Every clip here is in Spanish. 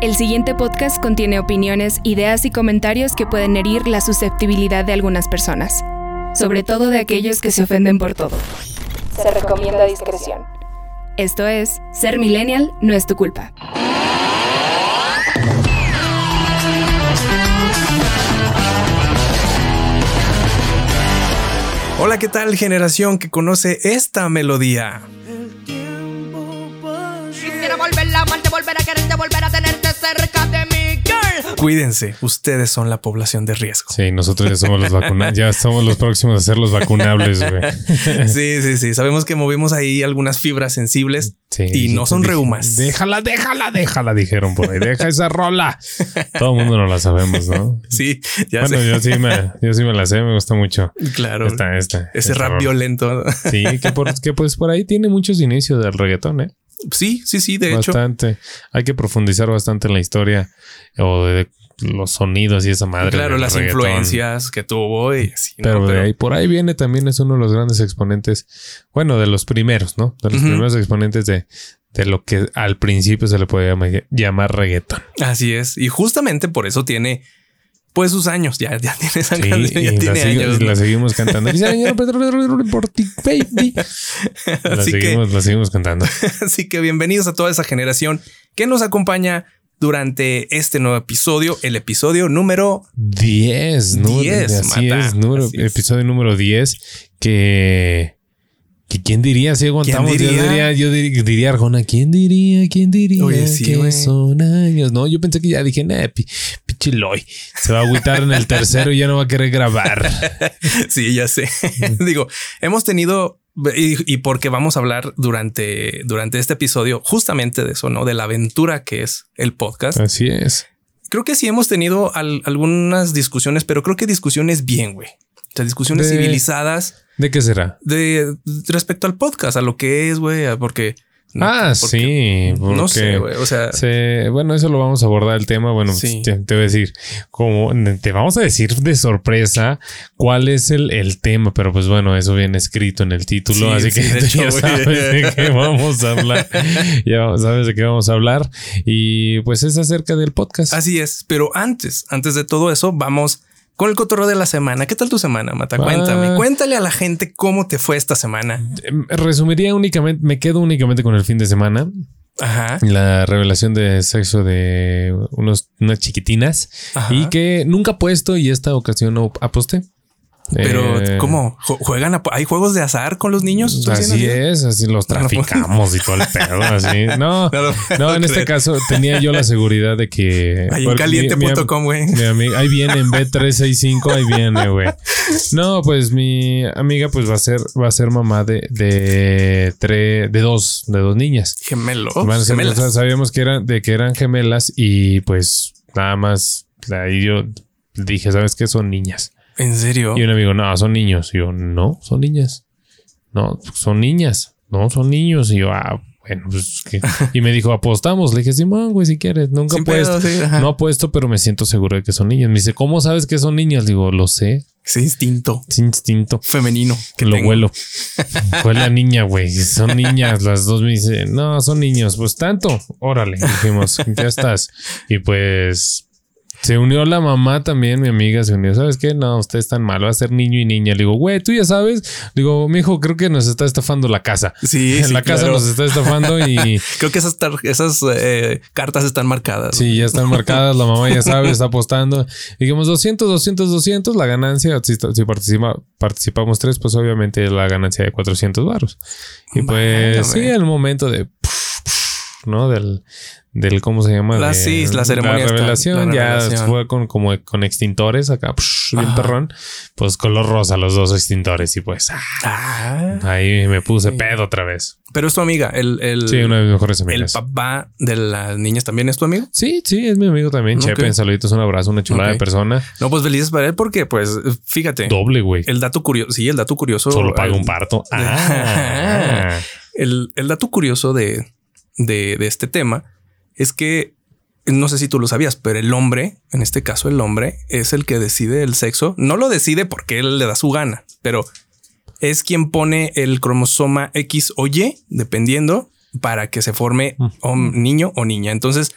El siguiente podcast contiene opiniones, ideas y comentarios que pueden herir la susceptibilidad de algunas personas, sobre todo de aquellos que se ofenden por todo. Se recomienda discreción. Esto es, ser millennial no es tu culpa. Hola, ¿qué tal generación que conoce esta melodía? Quisiera volver a amarte, volver a quererte, volver a tenerte cerca de mí, girl. Cuídense, ustedes son la población de riesgo. Sí, nosotros ya somos los vacunables, ya somos los próximos a ser los vacunables, güey. Sí, sí, sí. Sabemos que movimos ahí algunas fibras sensibles Sí, y no son dije, reumas. Déjala, déjala, déjala, dijeron por ahí. Deja esa rola. Todo el mundo no la sabemos, ¿no? Sí, ya bueno, sé. yo sí me, yo sí me la sé, me gusta mucho. Claro. Esta, esta. Ese esta rap rola. violento. Sí, que, por, que pues por ahí tiene muchos inicios del reggaetón, ¿eh? Sí, sí, sí. De hecho, bastante. Hay que profundizar bastante en la historia o de los sonidos y esa madre. claro, las reggaetón. influencias que tuvo y así. ¿no? Pero, de ahí, por ahí viene también es uno de los grandes exponentes, bueno, de los primeros, ¿no? De los primeros exponentes de, de lo que al principio se le puede llamar, llamar reggaetón. Así es. Y justamente por eso tiene pues sus años. Ya, ya tiene esa Sí, canción, ya tiene sigo- años. la seguimos cantando. La Así que- seguimos, la seguimos cantando. Así que bienvenidos a toda esa generación que nos acompaña durante este nuevo episodio, el episodio número 10, ¿no? 10, así mata. es, número, Así es. episodio número 10, que, que quién diría, si aguantamos, ¿Quién yo diría? diría, yo diría, diría Arjona, ¿quién diría, quién diría Oye, sí, que son años? No, yo pensé que ya dije, nah, pi- pinche Loy, se va a agüitar en el tercero y ya no va a querer grabar. Sí, ya sé. Digo, hemos tenido y, y porque vamos a hablar durante, durante este episodio justamente de eso, ¿no? De la aventura que es el podcast. Así es. Creo que sí hemos tenido al- algunas discusiones, pero creo que discusiones bien, güey. O sea, discusiones De- civilizadas ¿De qué será? de respecto al podcast, a lo que es, güey, a- porque ah, porque- sí. no sé, porque- güey. O sea, Se- bueno, eso lo vamos a abordar el tema. Bueno, Sí. te, te voy a decir, como te vamos a decir de sorpresa cuál es el, el tema, pero pues bueno, eso viene escrito en el título, Sí, así que sí, hecho, ya sabes de qué vamos a hablar. ya sabes de qué vamos a hablar. Y pues es acerca del podcast. Así es, pero antes, antes de todo eso, vamos con el cotorreo de la semana. ¿Qué tal tu semana, Mata? Ah. Cuéntame, cuéntale a la gente cómo te fue esta semana. Em, Resumiría únicamente, me quedo únicamente con el fin de semana. Ajá. La revelación de sexo de unos, unas chiquitinas Ajá. y que nunca he puesto y esta ocasión no aposté. Pero, Eh, ¿cómo? ¿Ju- ¿Juegan? a- ¿Hay juegos de azar con los niños? ¿Estoy Así es, así los traficamos y todo el pedo, así. No, No en este caso tenía yo la seguridad de que... Ahí en caliente.com, güey. ahí viene en B365, ahí viene, güey. No, pues mi amiga pues va a ser, va a ser mamá de, de tres, de dos, de dos niñas. Gemelos. Van a ser- gemelas. o sea, sabíamos que eran, de que eran gemelas y pues nada más ahí yo dije, ¿sabes qué? Son niñas. ¿En serio? Y un amigo, no, son niños. Y yo, no, son niñas. No, son niñas. No, son niños. Y yo, ah, bueno, pues ¿qué? Y me dijo, apostamos. Le dije, Simón, güey, si quieres. Nunca Sin apuesto. pedo, sí, ajá. No apuesto, pero me siento seguro de que son niñas. Me dice, ¿cómo sabes que son niñas? Digo, lo sé. Ese instinto Es instinto. femenino que lo tengo. huelo. Fue la niña, güey. Son niñas. Las dos me dicen, no, son niños. Pues tanto. Órale. Dijimos, ya estás. Y pues se unió la mamá también. Mi amiga se unió. ¿Sabes qué? No, usted es tan malo. Va a ser niño y niña. Le digo, güey, tú ya sabes. Digo, mi hijo, creo que nos está estafando la casa. Sí, En sí, la casa claro. nos está estafando y Creo que esas, eh, cartas están marcadas. sí, ya están marcadas. La mamá ya sabe, está apostando. Dijimos 200, 200, 200. La ganancia, si, si participa- participamos tres, pues obviamente la ganancia de 400 baros. Y pues Válgame. sí, el momento de, ¿no? Del, del ¿cómo se llama? La- De- sí, la ceremonia La está- revelación la ya fue con, como con extintores acá, bien Ajá. perrón. Pues color rosa los dos extintores y pues ah, Ah, ahí me puse Sí. pedo otra vez. pero es tu amiga. El, el, Sí, una de mis mejores el amigas. papá de las niñas también es tu amigo. Sí, sí, es mi amigo también. Ok. Chepe, saluditos, un abrazo, una chulada de persona. No, pues felices para él porque, pues, fíjate. Doble, güey. El dato curioso, sí, el dato curioso. Solo paga el- un parto. Ah. El, el dato curioso de, de, de este tema es que no sé si tú lo sabías, pero el hombre, en este caso el hombre, es el que decide el sexo. No lo decide porque él le da su gana, pero es quien pone el cromosoma X o Y, dependiendo, para que se forme hom- niño o niña. Entonces,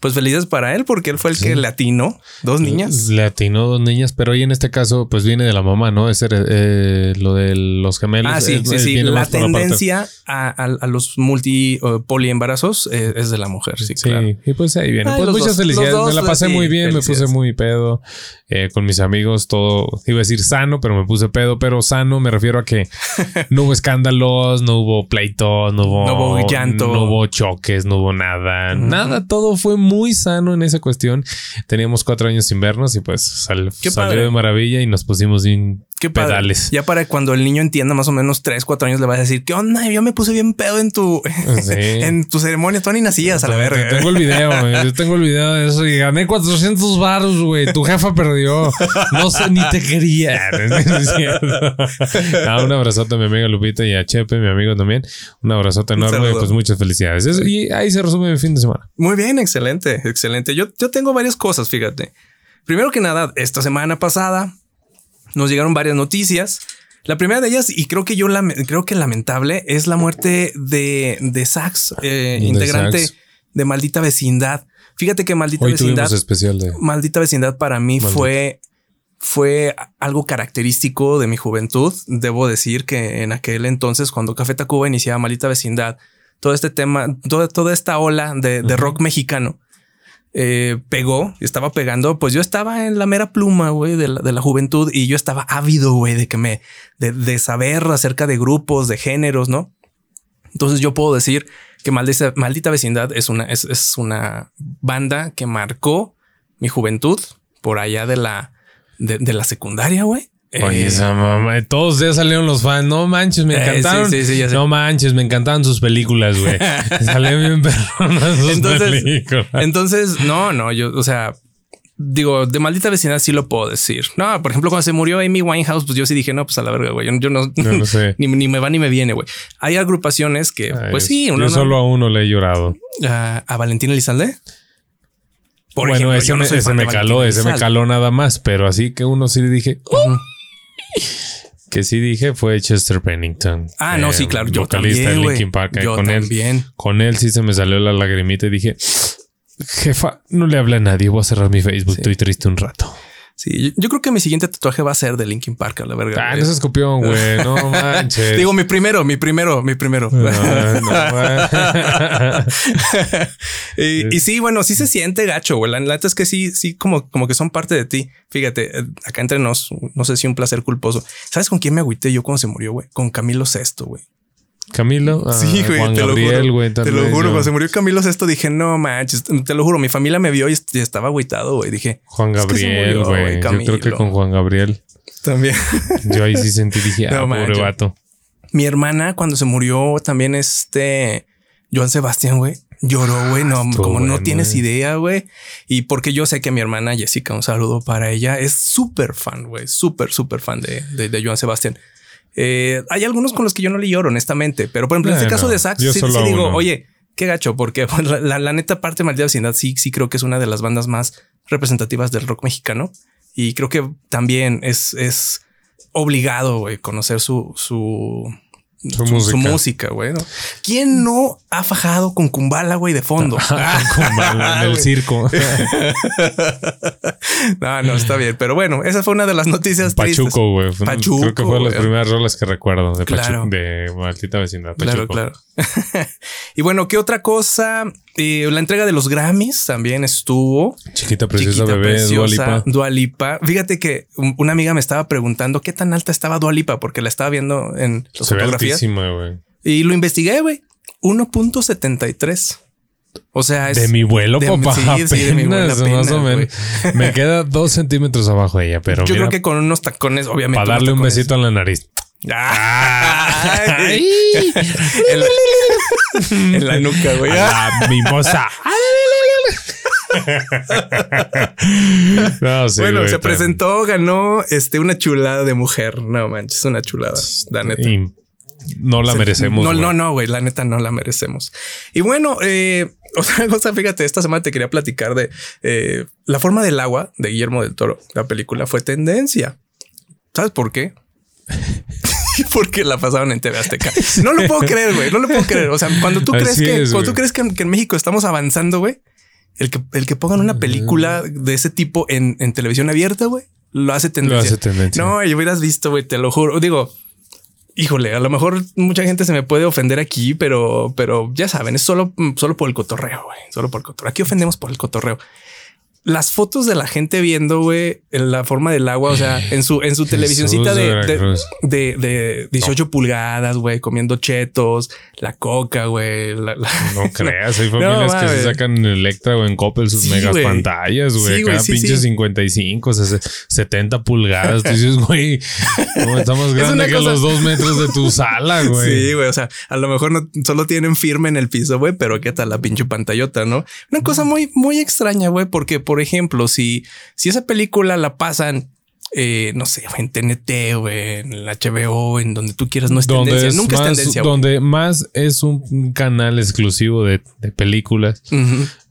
pues felices para él porque él fue el que le atinó dos niñas. Le atinó dos niñas, pero hoy en este caso, pues viene de la mamá, ¿no? Ese, eh, lo de los gemelos. Ah, sí, eh, sí, sí. La tendencia a, a- a los multi o poliembarazos eh, es de la mujer, sí, Sí, claro. y pues ahí viene. Ay, pues muchas dos, felicidades. dos, me la pasé sí, muy bien, me puse muy pedo eh, con mis amigos, todo, iba a decir sano, pero me puse pedo, pero sano me refiero a que no hubo escándalos, no hubo pleitos, no hubo, No hubo llanto. no hubo choques, no hubo nada, nada, todo fue muy sano en esa cuestión. Teníamos cuatro años sin vernos y pues sal- salió de maravilla y nos pusimos bien Qué padre. pedales. Ya para cuando el niño entienda más o menos tres, cuatro años, le vas a decir, ¿qué onda? Yo me puse bien pedo en tu, Sí. en tu ceremonia. Tú ni nacías a la verga. Tengo el video, güey. Yo tengo el video de eso y gané 400 baros, güey. Tu jefa perdió. No sé, ni te quería. Ah, un abrazote a mi amiga Lupita y a Chepe, mi amigo también. Un abrazote Un enorme. saludo. Pues muchas felicidades. Eso- y ahí se resume mi fin de semana. Muy bien, excelente, excelente. Yo, yo tengo varias cosas, fíjate. Primero que nada, esta semana pasada nos llegaron varias noticias. La primera de ellas, y creo que yo lame- creo que lamentable, es la muerte de, de Sax, eh, integrante de Maldita Vecindad. Fíjate que Maldita Hoy Vecindad, especial de. Maldita Vecindad para mí Maldita. fue, fue algo característico de mi juventud. Debo decir que en aquel entonces, cuando Café Tacuba iniciaba Maldita Vecindad, todo este tema, toda, toda esta ola de, de rock mexicano eh, pegó, estaba pegando, pues yo estaba en la mera pluma, güey, de la, de la juventud y yo estaba ávido, güey, de que me, de, saber acerca de grupos, de géneros, ¿no? Entonces yo puedo decir que Maldita, Maldita Vecindad es una, es, es una banda que marcó mi juventud por allá de la, de la secundaria, güey. Oye, Eh, esa mamá, todos ya salieron los fans. No manches, me Eh, encantaron. sí, sí, sí, ya sé. no manches, me encantaban sus películas, güey. Salían bien perronas sus Entonces, películas. entonces, no, no, yo, o sea, digo, de maldita vecindad sí lo puedo decir. No, por ejemplo, cuando se murió Amy Winehouse, pues yo sí dije, no, pues a la verga, güey. Yo, yo no, No lo sé. ni, ni me va ni me viene, güey. Hay agrupaciones que, Ay, pues sí, yo uno no- solo a uno le he llorado. a, a Valentín Elizalde. Por bueno, ejemplo, ese, yo no me, ese me caló, Valentín ese me caló nada más, pero así que uno sí le dije, "Uy". Que sí dije fue Chester Pennington. Ah, no, eh, sí, claro. Yo vocalista también, de güey. Linkin Park. eh, Yo con también. él, con él sí se me salió la lagrimita y dije, jefa, no le hablé a nadie, voy a cerrar mi Facebook, estoy triste un rato. Sí, yo, yo creo que mi siguiente tatuaje va a ser de Linkin Park, a la verga. Ah, no se escupió, güey, no manches. Digo, mi primero, mi primero, mi primero. No, no, y, y sí, bueno, sí se siente gacho, güey. La neta es que sí, sí, como, como que son parte de ti. Fíjate, eh, acá entre nos, no sé si un placer culposo. ¿Sabes con quién me agüité yo cuando se murió, güey? Con Camilo Sesto, güey. Camilo, ah, Sí, güey, Juan te lo Gabriel, juro. güey, te lo juro, yo. cuando se murió Camilo Sesto dije, no manches, te lo juro, mi familia me vio y, est- y estaba agüitado, güey. Dije, Juan es que se Gabriel. Yo creo que con Juan Gabriel. También. Yo ahí sí sentí, dije, ah, pobre vato. Mi hermana, cuando se murió, también este Joan Sebastián, güey, lloró, güey. No, Estuvo como no tienes güey. idea, güey. Y porque yo sé que mi hermana Jessica, un saludo para ella, es súper fan, güey, súper, súper fan de, de, de Joan Sebastián. Eh, hay algunos con los que yo no le lloro, honestamente, pero por ejemplo, en este caso de Sax, sí, sí digo, uno. oye, qué gacho, porque la, neta parte de Maldita Vecindad sí, sí creo que es una de las bandas más representativas del rock mexicano. Y creo que también es, es obligado, conocer su, su, Su música. música, güey. ¿no? ¿Quién no ha fajado con Kumbala, güey, de fondo? Con bala en el circo. no, no, está bien. Pero bueno, esa fue una de las noticias. Pachuco, güey. Pachuco, Creo que fue de las güey. primeras rolas que recuerdo de Claro. Pachuco, de maldita vecindad. Claro, Pachuco. claro. y bueno, ¿qué otra cosa? Eh, la entrega de los Grammys también estuvo. Chiquita preciosa Chiquita, bebé, Dua preciosa, Lipa. Dua Lipa. Fíjate que un- una amiga me estaba preguntando qué tan alta estaba Dua Lipa porque la estaba viendo en ve fotografías. Altísima, güey. Y lo investigué, güey. 1.73. O sea, es De mi vuelo, de- papá. sí, sí, de mi vuelo apenas, más o menos. Me queda dos centímetros abajo de ella, pero Yo mira, creo que con unos tacones, obviamente. para darle un besito en la nariz. Ay, en, la, en la nuca, güey. A la mimosa. no, sí, bueno, güey, se presentó, ganó este, una chulada de mujer. No manches, una chulada. La neta. No la merecemos. No, no, no, güey. La neta no la merecemos. Y bueno, eh, otra cosa, fíjate, esta semana te quería platicar de eh, la forma del agua de Guillermo del Toro. La película fue tendencia. ¿Sabes por qué? Porque la pasaron en TV Azteca. No lo puedo creer, güey. No lo puedo creer. O sea, cuando tú Así crees que, es, cuando tú crees que, en- que en México estamos avanzando, güey, El que, el que pongan una película de ese tipo en, en televisión abierta, güey, lo hace tendencia. Lo hace tendencia. No, y hubieras visto, güey, te lo juro. Digo, híjole, a lo mejor mucha gente se me puede ofender aquí, pero, pero ya saben, es solo, solo por el cotorreo. Solo por el cotorreo. Aquí ofendemos por el cotorreo. Las fotos de la gente viendo, güey, en la forma del agua, o sea, en su, en su televisioncita de de, de, Veracruz. de, de 18 pulgadas, güey, comiendo chetos, la coca, güey. la- la- No creas, hay familias que se sacan en Electra o en Coppel sus Sí, megas pantallas, güey. Sí, Cada sí, pinche sí. 55, ses- 70 pulgadas. Tú dices, güey, no, está más grande que cosa- los dos metros de tu sala, güey. Sí, güey. O sea, a lo mejor no solo tienen firme en el piso, güey, pero qué tal la pinche pantallota, ¿no? Una cosa muy, muy extraña, güey, porque, por ejemplo, si, si esa película la pasan, eh, no sé, en TNT, güey, en el HBO, en donde tú quieras, no es donde tendencia, es nunca más, es tendencia. donde más es un canal exclusivo de, de películas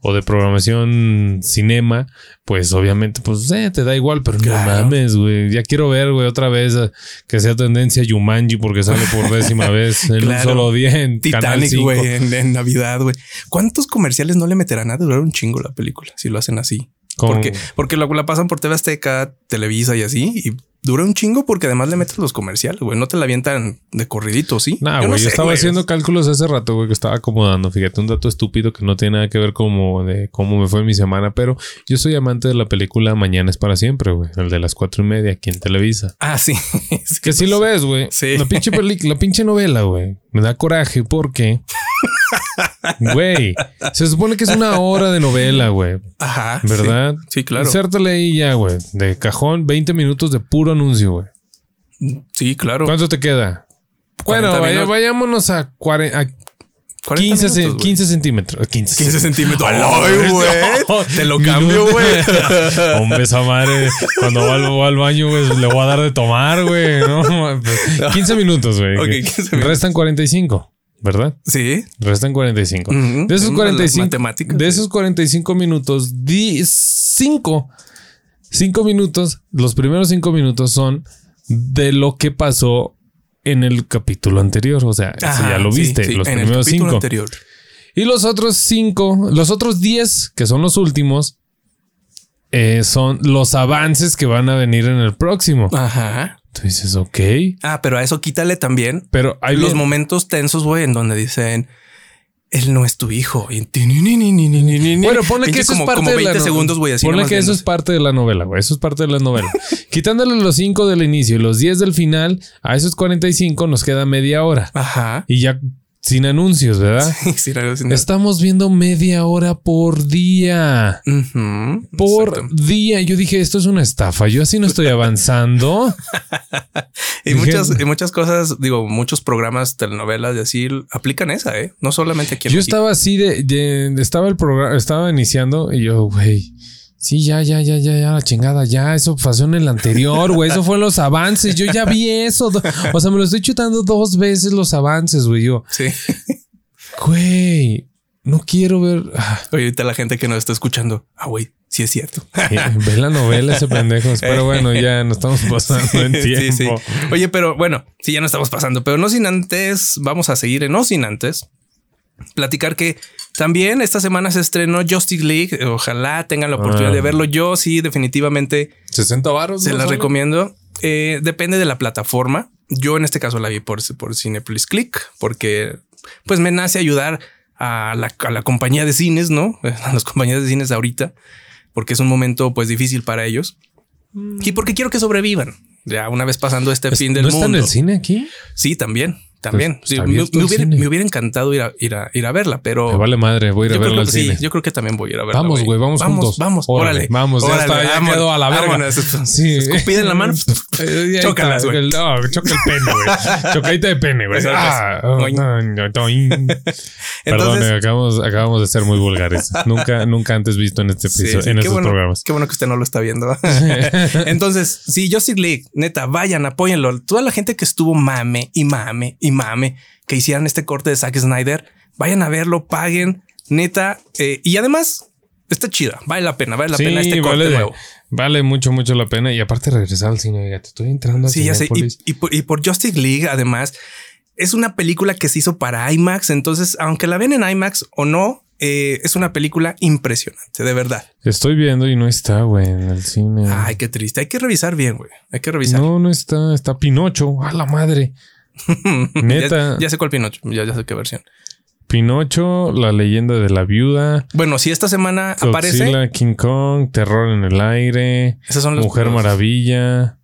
o de programación cinema, pues obviamente, pues eh, te da igual, pero Claro. no mames, güey. Ya quiero ver, güey, otra vez eh, que sea tendencia Yumanji porque sale por décima vez en un Claro. solo día en Titanic, 5. güey, en, en Navidad, güey. ¿Cuántos comerciales no le meterán a durar un chingo la película si lo hacen así? Porque, porque la, la pasan por TV Azteca, Televisa y así, y dura un chingo porque además le metes los comerciales, güey. No te la avientan de corridito, ¿sí? Nah, no güey, yo, sé, estaba güey. haciendo cálculos hace rato, güey, que estaba acomodando. Fíjate, un dato estúpido que no tiene nada que ver como de cómo me fue mi semana, pero yo soy amante de la película Mañana es para siempre, güey. El de las cuatro y media aquí en Televisa. Ah, sí. Sí, Que si lo ves, güey. Sí. La pinche película, la pinche novela, güey. Me da coraje porque. Güey, se supone que es una hora de novela, güey. Ajá. ¿Verdad? Sí, sí, claro. Insértale ahí ya, güey. De cajón, 20 minutos de puro anuncio, güey. Sí, claro. ¿Cuánto te queda? 40 Bueno, vaya- vayámonos a, cuare- a 40 15, ce- minutos, güey. 15 centímetros. 15, 15 centímetros. Ay, güey. Te lo cambio, güey. Hombre, esa madre, cuando va al, va al baño, güey, le voy a dar de tomar, güey. No, pues, 15 minutos, güey. Ok, 15 minutos. Restan 45, ¿verdad? Sí. Restan 45. Ujú. De esos Las 45, matemáticas, de esos 45 minutos, 5 5 minutos, los primeros 5 minutos son de lo que pasó en el capítulo anterior, o sea, eso Ajá, ya lo viste, sí, los en primeros capítulo 5. anterior. Y los otros 5, los otros 10, que son los últimos, eh, son los avances que van a venir en el próximo. Ajá. Tú dices, ok, Ah, pero a eso quítale también pero hay los momentos tensos, güey, en donde dicen él no es tu hijo. Y Bueno, ponle que eso como, es parte como de 20 la segundos, güey, Ponle que eso es parte de la novela, güey. Eso es parte de la novela. Quitándole los 5 del inicio y los 10 del final, a esos 45 nos queda media hora. Ajá. Y ya sin anuncios, ¿verdad? Sí, sí, no. Estamos viendo media hora por día. Por exacto. día. Yo dije, esto es una estafa. Yo así no estoy avanzando. Y Dije- muchas, y muchas cosas, digo, muchos programas, telenovelas y así aplican esa, ¿eh? No solamente aquí en Yo México. estaba así de, de- estaba el programa, estaba iniciando y yo, güey, sí, ya, ya, ya, ya, ya, la chingada, ya, eso pasó en el anterior, güey, eso fue en los avances, yo ya vi eso, o sea, me lo estoy chutando dos veces los avances, güey, yo, Sí. güey, no quiero ver, ah, Oye, ahorita la gente que nos está escuchando, ah, güey, sí es cierto. eh, ve la novela ese pendejo, pero bueno, ya nos estamos pasando en Sí, tiempo. sí. Oye, pero bueno, sí, ya no estamos pasando, pero no sin antes, vamos a seguir en no sin antes platicar que también esta semana se estrenó Justice League. Ojalá tengan la oportunidad Ah. de verlo. Yo sí, definitivamente 60 varos. se ¿no la sale? recomiendo. Eh, depende de la plataforma. Yo en este caso la vi por, por Cinepolis Click porque pues me nace ayudar a la, a la compañía de cines, ¿no? A las compañías de cines ahorita, porque es un momento pues difícil para ellos y porque quiero que sobrevivan. Ya una vez pasando este fin del ¿No está en mundo. el cine aquí? Sí, también, también. Pues, Sí, está me, hubiera, cine. me hubiera encantado ir a, ir a, ir a verla, pero Me vale madre, voy a ir a verla al sí, cine. yo creo que también voy a ir a verla. Vamos, güey, vamos vamos, juntos. Vamos, Órale, órale. vamos, ya está, ya vámonos, quedó a la verga. vámonos. Sí. Escupida en la mano. Chócalas, güey. No, choca el pene, güey. Chocadita de pene, güey. Ah, oh, no, no. Perdón, eh, acabamos, acabamos de ser muy vulgares. Nunca, nunca antes visto en este Sí, episodio, sí, en estos bueno, programas. Qué bueno que usted no lo está viendo. Entonces, sí, Justice League, neta, vayan, apóyenlo. Toda la gente que estuvo mame y mame y mame, que hicieran este corte de Zack Snyder, vayan a verlo, paguen, neta. eh, y además, está chida, vale la pena, vale la Sí, pena este corte vale, nuevo. vale mucho, mucho la pena. Y aparte regresar al cine, fíjate, estoy entrando a Sí, ya sé. Y, y por, y por Justice League, además, es una película que se hizo para IMAX. Entonces, aunque la ven en IMAX o no, eh, es una película impresionante, de verdad. Estoy viendo y no está, güey, en el cine. Ay, qué triste. Hay que revisar bien, güey. Hay que revisar. no, no está. Está Pinocho. A la madre. Neta. ya, ya sé cuál Pinocho. Ya, ya sé qué versión. Pinocho, la leyenda de la viuda. Bueno, si esta semana aparece. King Kong, Terror en el aire. Esos son los Mujer Maravilla.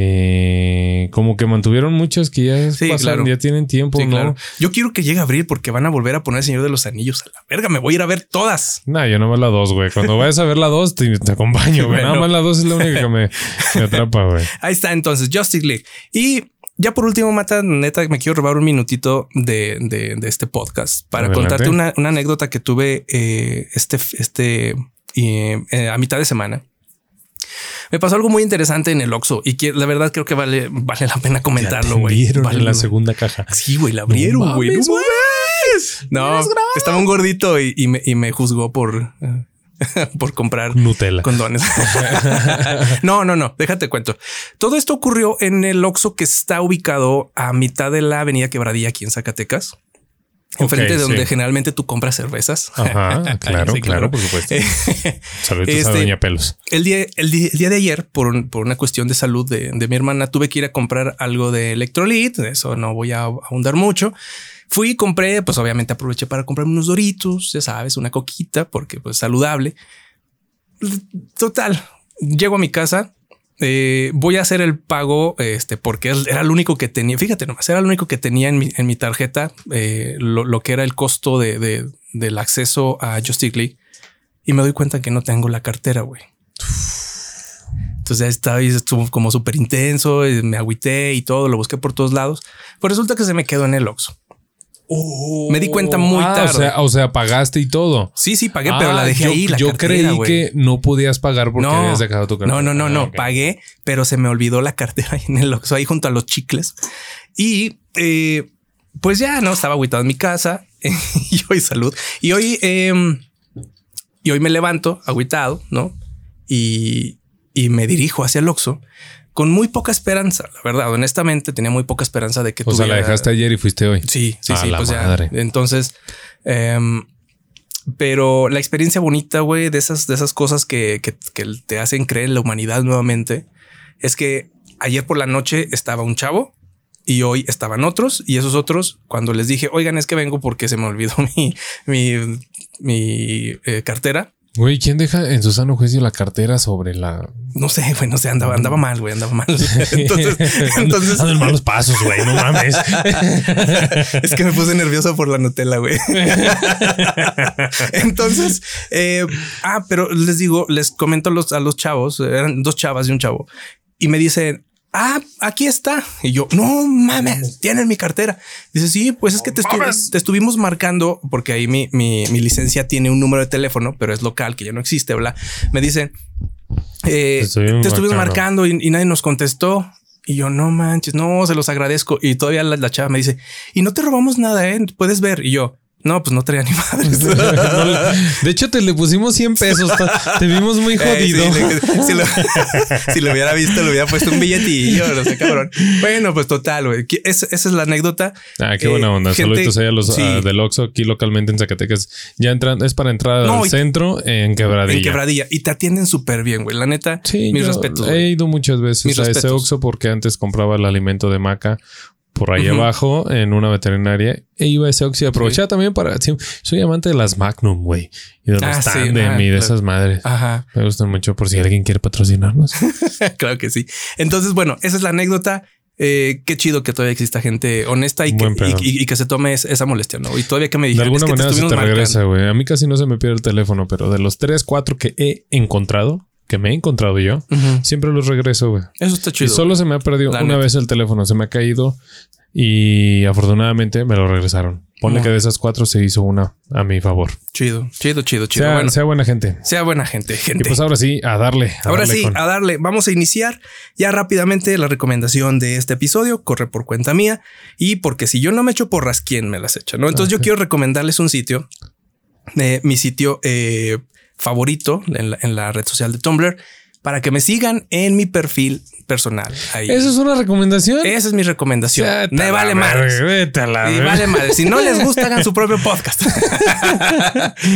Eh, como que mantuvieron muchas que ya Sí, pasan, claro. ya tienen tiempo, Sí, ¿no? claro. Yo quiero que llegue abril porque van a volver a poner el Señor de los Anillos a la verga. Me voy a ir a ver todas. No, yo no más la dos, güey. Cuando vayas a ver la dos, te, te acompaño, güey. Bueno. Nada más la dos es la única que me, me atrapa, güey. Ahí está entonces Justice League. Y ya por último, Mata, neta, me quiero robar un minutito de, de- de este podcast para Adelante. contarte una, una anécdota que tuve eh, este, este eh, eh, a mitad de semana. Me pasó algo muy interesante en el Oxxo y que la verdad creo que vale, vale la pena comentarlo, güey. Vale- en la segunda caja. Sí, güey, la abrieron, güey. No. No, estaba un gordito y, y me, y me juzgó por, eh, por comprar Nutella. condones. no, no, no. Déjate cuento. Todo esto ocurrió en el Oxxo que está ubicado a mitad de la avenida Quebradilla aquí en Zacatecas. Enfrente de donde sí. generalmente tú compras cervezas. Ajá, claro, Sí, claro, por supuesto. Saludos a Este- Doña Pelos. El día, el día, el día de ayer, por, por una cuestión de salud de, de mi hermana, tuve que ir a comprar algo de electrolit. Eso no voy a ahondar mucho. Fui y compré, pues obviamente aproveché para comprar unos doritos, ya sabes, una coquita, porque pues saludable. Total, llego a mi casa. Eh, voy a hacer el pago este porque era lo único que tenía. Fíjate nomás, era lo único que tenía en mi, en mi tarjeta, eh, lo, lo que era el costo de, de- del acceso a Justice y me doy cuenta que no tengo la cartera, güey. Entonces ya estaba y estuvo como súper intenso, me agüité y todo, lo busqué por todos lados. Pues resulta que se me quedó en el Oxxo. Me di cuenta muy Ah, tarde. O sea, o sea, pagaste y todo. sí, sí, pagué, pero la Ah, dejé yo, ahí. La yo cartera, creí que no podías pagar porque habías dejado tu cartera. No, no, no, Ah, no. Pagué, pero se me olvidó la cartera ahí en el Oxxo, ahí junto a los chicles. Y eh, pues ya no estaba agüitado en mi casa y hoy salud. Y hoy, em, y hoy me levanto agüitado, no? Y, y me dirijo hacia el Oxxo con muy poca esperanza. La verdad, honestamente, tenía muy poca esperanza de que O sea, la dejaste ayer y fuiste hoy. Sí, sí, sí. la Pues ya. madre. Entonces, em, pero la experiencia bonita, güey, de esas, de esas cosas que, que, que te hacen creer en la humanidad nuevamente, es que ayer por la noche estaba un chavo y hoy estaban otros y esos otros, cuando les dije, oigan, es que vengo porque se me olvidó mi, mi, mi eh, cartera. Güey, ¿quién deja en su sano juicio la cartera sobre la. No sé, güey, no sé, andaba, andaba mal, güey, andaba mal. Entonces, entonces Ando en malos pasos, güey, no mames. es que me puse nervioso por la Nutella, güey. Entonces, eh, ah, pero les digo, les comento a los, a los chavos, eran dos chavas y un chavo, y me dicen, ah, aquí está. Y yo, no mames, tienen mi cartera. Dice, sí, pues es que te, estu- te estuvimos marcando, porque ahí mi, mi, mi licencia tiene un número de teléfono, pero es local, que ya no existe, bla. Me dicen, eh, Te estuvimos te estuvimos marcando. marcando y, y nadie nos contestó. Y yo, no manches, no, se los agradezco. Y todavía la, la chava me dice, y no te robamos nada, ¿eh? Puedes ver. Y yo, no, pues no traía ni madres. De hecho, te le pusimos 100 pesos. Te- vimos muy Eh, jodido. sí, si, lo, si lo hubiera visto, le hubiera puesto un billetillo, no sé, cabrón. Bueno, pues total, güey. Es- esa es la anécdota. Ah, qué Eh, buena onda. gente- Saluditos ahí a los sí. ah, del Oxxo aquí localmente en Zacatecas. Ya entran, es para entrar No, al y- centro en quebradilla. En quebradilla y te atienden súper bien, güey. La neta, Sí, mis respetos. He ido muchas veces Mis a ese. Oxxo porque antes compraba el alimento de maca por ahí abajo en una veterinaria e iba a ese y aprovechaba también para. sí, soy amante de las Magnum, güey, y de los Ah, sí, Tandem ah, y de claro. esas madres. Ajá. Me gustan mucho por si alguien quiere patrocinarnos. claro que sí. Entonces, bueno, esa es la anécdota. Eh, qué chido que todavía exista gente honesta y que, Buen pedo. y- y- y que se tome es- esa molestia, ¿no? Y todavía que me De dijeron alguna es que manera se estuvimos te marcando". regresa, güey. A mí casi no se me pierde el teléfono, pero de los tres, cuatro que he encontrado, que me he encontrado yo, siempre los regreso, güey. Eso está Y chido. solo se me ha perdido La una neta. vez el teléfono, se me ha caído y afortunadamente me lo regresaron. Ponle Muy. que de esas cuatro se hizo una a mi favor. Chido, chido, chido, chido. Sea, bueno, sea buena gente. sea buena gente, Y pues ahora sí, a darle. a Ahora darle sí, con- a darle. Vamos a iniciar ya rápidamente la recomendación de este episodio. Corre por cuenta mía. Y porque si yo no me echo porras, ¿quién me las echa? No, entonces yo quiero recomendarles un sitio, eh, mi sitio eh, favorito en la, en la red social de Tumblr para que me sigan en mi perfil personal. Ahí. Eso es una recomendación. Esa es mi recomendación. Vete me vale madre. vete vale madre. Si no les gusta, hagan su propio podcast.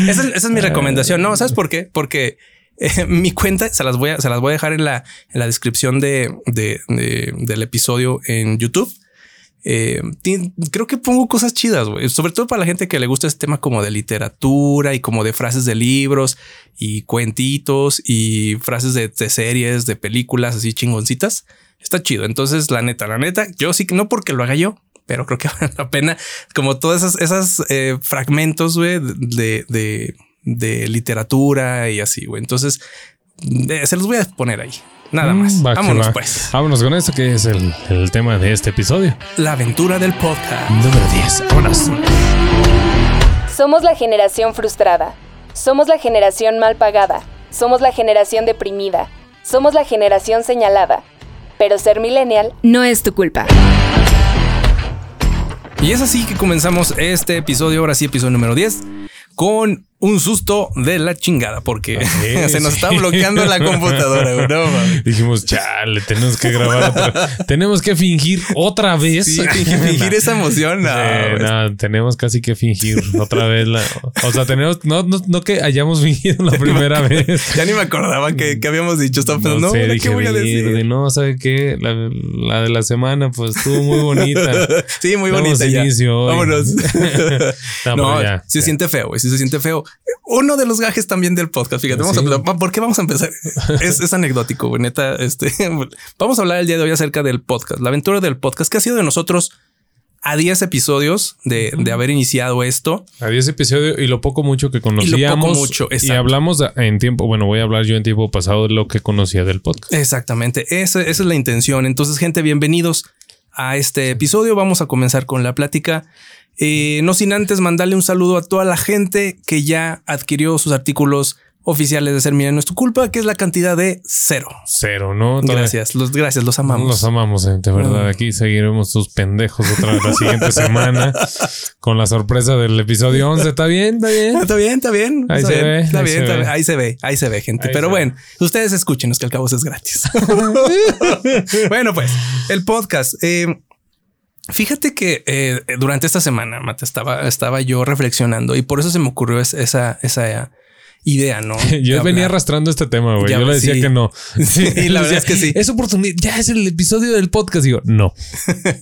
esa, es, esa es mi recomendación. No, ¿sabes por qué? Porque eh, mi cuenta se las voy a, se las voy a dejar en la, en la descripción de, de- de- del episodio en YouTube. Eh, creo que pongo cosas chidas, güey. Sobre todo para la gente que le gusta este tema como de literatura y como de frases de libros y cuentitos y frases de, series, de películas así chingoncitas. Está chido. Entonces, la neta, la neta, yo sí que no porque lo haga yo, pero creo que vale la pena como todas esas, eh, fragmentos, de, de, de literatura y así. Entonces, eh, se los voy a poner ahí. Nada más. Mm, va que Vámonos va. pues. Vámonos con esto que es el, el tema de este episodio. La aventura del podcast. Número 10. Vámonos. Somos la generación frustrada. Somos la generación mal pagada. Somos la generación deprimida. Somos la generación señalada. Pero ser millennial no es tu culpa. Y es así que comenzamos este episodio, ahora sí, episodio número 10, con un susto de la chingada, porque se nos sí. está bloqueando la computadora. Dijimos, chale, tenemos que grabar otra. tenemos que fingir otra vez. Sí, fingir, fingir esa emoción. No, Eh, no, tenemos casi que fingir otra vez la. O sea, tenemos. No, no, no que hayamos fingido la primera vez. Ya ni me acordaba que, que habíamos dicho. Estaba pensando, no, sé, ¿ahora dije, ¿qué voy a decir? "Mierda", no, ¿sabe qué? La, la de la semana, pues estuvo muy bonita. Sí, muy Damos bonita ya. hoy. Vámonos. No, ya, se ya. siente feo, güey. Se siente feo. Uno de los gajes también del podcast. Fíjate, vamos Sí. a empezar. ¿Por qué vamos a empezar? Es, es anecdótico. Neta, este vamos a hablar el día de hoy acerca del podcast, la aventura del podcast que ha sido de nosotros a 10 episodios de, de haber iniciado esto. A 10 episodios y lo poco mucho que conocíamos. mucho, y hablamos en tiempo. Bueno, voy a hablar yo en tiempo pasado de lo que conocía del podcast. Exactamente. Esa, esa es la intención. Entonces, gente, bienvenidos a este episodio. Vamos a comenzar con la plática. Eh, no sin antes mandarle un saludo a toda la gente que ya adquirió sus artículos oficiales de Ser Mira No es tu culpa, que es la cantidad de cero. Cero, ¿no? Todavía- Gracias, los gracias, los amamos. Los amamos, eh, de verdad. Ah. Aquí seguiremos tus pendejos otra vez la siguiente semana con la sorpresa del episodio 11. ¿Está bien? ¿Está bien? Está bien, está bien. Ahí se ve, Está ahí bien, se ve. Ahí se ve, ahí se ve, gente. Ahí Pero bueno, ustedes escúchenos que al cabo es gratis. bueno, pues el podcast. eh, fíjate que eh, durante esta semana, Mate, estaba, estaba yo reflexionando y por eso se me ocurrió es- esa, esa idea, ¿no? Yo De venía hablar. arrastrando este tema, güey. Yo le decía sí. que no. Sí, la Le verdad decía, es que sí. Es oportunidad. Ya es el episodio del podcast. Digo, no.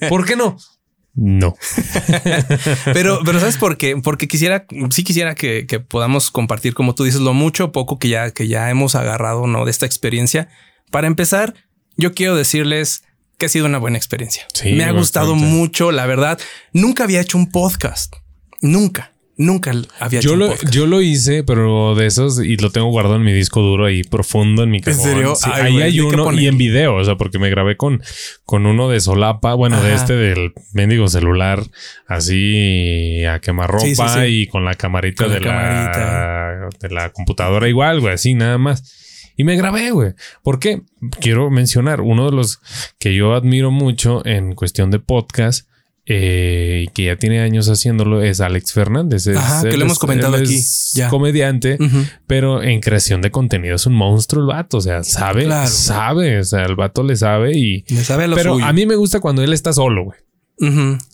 ¿Por qué no? No. Pero, pero sabes por qué? Porque quisiera, sí quisiera que, que podamos compartir, como tú dices, lo mucho o poco que ya, que ya hemos agarrado, ¿no? De esta experiencia. Para empezar, yo quiero decirles que ha sido una buena experiencia. Sí, Me ha gustado bastante. mucho, la verdad. Nunca había hecho un podcast. Nunca, nunca había hecho Yo un lo, podcast. yo lo hice, pero de esos y lo tengo guardado en mi disco duro ahí profundo en mi cajón. serio? Sí, Ay, ahí güey, hay ¿de qué uno y en video, o sea, porque me grabé con, con uno de solapa, bueno, de este del mendigo celular, así a quemarropa Sí, y con la camarita, Con la de, la, de la computadora igual, güey, así nada más. Y me grabé, güey. Porque quiero mencionar uno de los que yo admiro mucho en cuestión de podcast eh, y que ya tiene años haciéndolo es Alex Fernández. Es- Ajá, que lo hemos comentado él aquí, es ya. comediante, pero en creación de contenido es un monstruo el vato. O sea, sabe, Claro. sabe. O sea, el vato le sabe y. Me sabe a lo Pero suyo. a mí me gusta cuando él está solo, güey.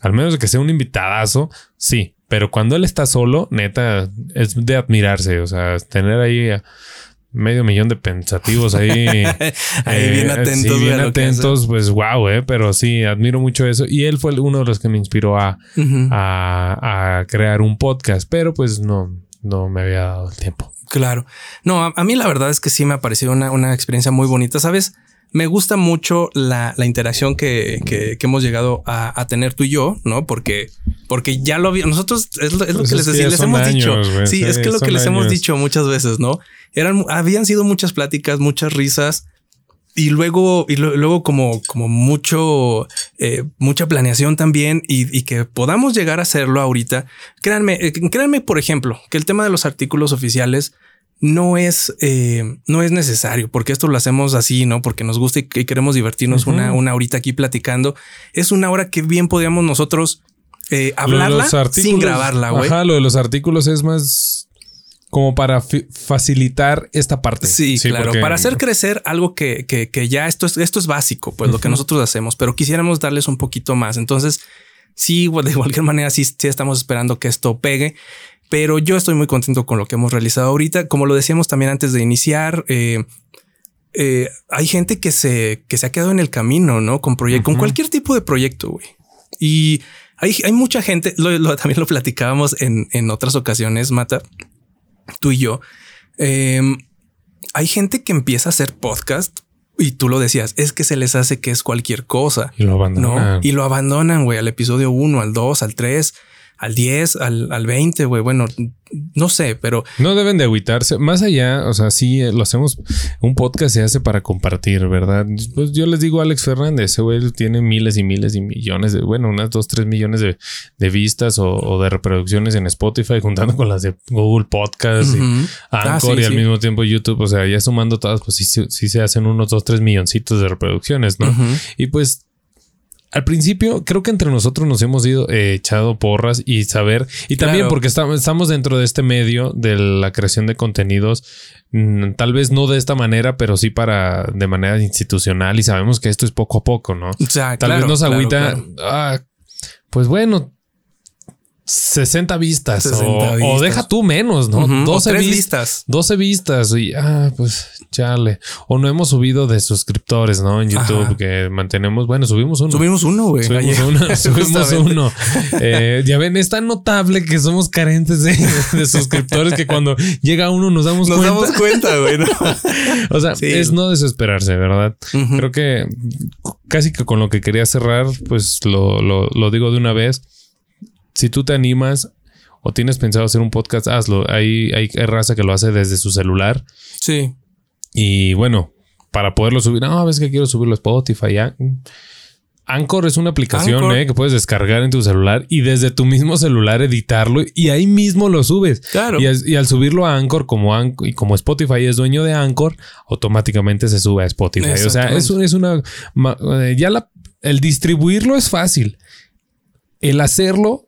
Al menos de que sea un invitadazo, sí. Pero cuando él está solo, neta, es de admirarse. O sea, tener ahí a medio millón de pensativos ahí. Ahí bien atentos, Sí, bien atentos. Pues wow, eh. Pero sí, admiro mucho eso. Y él fue uno de los que me inspiró a, a, a crear un podcast. Pero pues no, no me había dado el tiempo. Claro. No, a, a mí la verdad es que sí me ha parecido una, una experiencia muy bonita. Sabes, me gusta mucho la, la interacción que, que- que hemos llegado a, a tener tú y yo, ¿no? Porque, porque ya lo habíamos. Nosotros es lo, es lo Pues que es les, decía, les hemos años, dicho. Sí, es que lo que les hemos dicho muchas veces, ¿no? Eran, habían sido muchas pláticas, muchas risas. Y luego, y luego como, como mucho, eh, mucha planeación también y, y que podamos llegar a hacerlo ahorita. Créanme, eh, créanme, por ejemplo, que el tema de los artículos oficiales no es, eh, no es necesario porque esto lo hacemos así, no? Porque nos gusta y, y queremos divertirnos una, una horita aquí platicando. Es una hora que bien podríamos nosotros hablarla sin grabarla, güey. Ajá, lo de los artículos es más como para facilitar esta parte. Sí, claro. porque- Para hacer crecer algo que, que, que ya esto es, esto es básico, pues lo que nosotros hacemos, pero quisiéramos darles un poquito más. Entonces, sí, de cualquier manera, sí, sí estamos esperando que esto pegue. Pero yo estoy muy contento con lo que hemos realizado ahorita. Como lo decíamos también antes de iniciar, eh, eh, hay gente que se, que se ha quedado en el camino, ¿no? Con proyecto, con cualquier tipo de proyecto, güey. Y hay, hay mucha gente, lo, lo- también lo platicábamos en, en otras ocasiones, Mata, tú y yo. Em, hay gente que empieza a hacer podcast y tú lo decías, es que se les hace que es cualquier cosa. Y lo abandonan. No, y lo abandonan, güey, al episodio 1, al 2, al 3, al 10, al, al 20, güey. Bueno, no sé, pero No deben de agüitarse. Más allá, o sea, sí eh, lo hacemos. Un podcast se hace para compartir, ¿verdad? Pues yo les digo a Alex Fernández, ese güey tiene miles y miles y millones de, bueno, unas dos, tres millones de, de vistas o, o de reproducciones en Spotify, juntando con las de Google Podcast y. Ah, Anchor sí, y al sí. mismo tiempo YouTube. O sea, ya sumando todas, pues sí, sí, se hacen unos dos, tres milloncitos de reproducciones, ¿no? Y pues al principio creo que entre nosotros nos hemos ido eh, echado porras y saber, y también Claro. porque estamos, estamos dentro de este medio de la creación de contenidos, mm, tal vez no de esta manera, pero sí para de manera institucional y sabemos que esto es poco a poco, ¿no? o sea, Tal claro, vez nos agüita, claro. ah, pues bueno. 60 vistas, 60 o, deja tú menos, ¿no? Ujú, o 12 tres vis- vistas. 12 vistas y ah, pues chale. O no hemos subido de suscriptores, ¿no? En YouTube Ajá. que mantenemos, bueno, subimos uno. Subimos uno, güey. Subimos uno, subimos uno. Eh, ya ven, es tan notable que somos carentes de, de suscriptores que cuando llega uno nos damos Nos cuenta. damos cuenta, güey. ¿no? O sea, Sí. es no desesperarse, ¿verdad? Creo que casi que con lo que quería cerrar, pues lo, lo, lo digo de una vez. Si tú te animas o tienes pensado hacer un podcast, hazlo. Hay, hay raza que lo hace desde su celular. Sí. Y bueno, para poderlo subir, no, ves que quiero subirlo a Spotify. Ya. Anchor es una aplicación Anchor. eh, que puedes descargar en tu celular y desde tu mismo celular editarlo y ahí mismo lo subes. Claro. Y, al- y al subirlo a Anchor, como, Anch- y como Spotify es dueño de Anchor, automáticamente se sube a Spotify. O sea, es, es una. eh, Ya la, el distribuirlo es fácil. El hacerlo.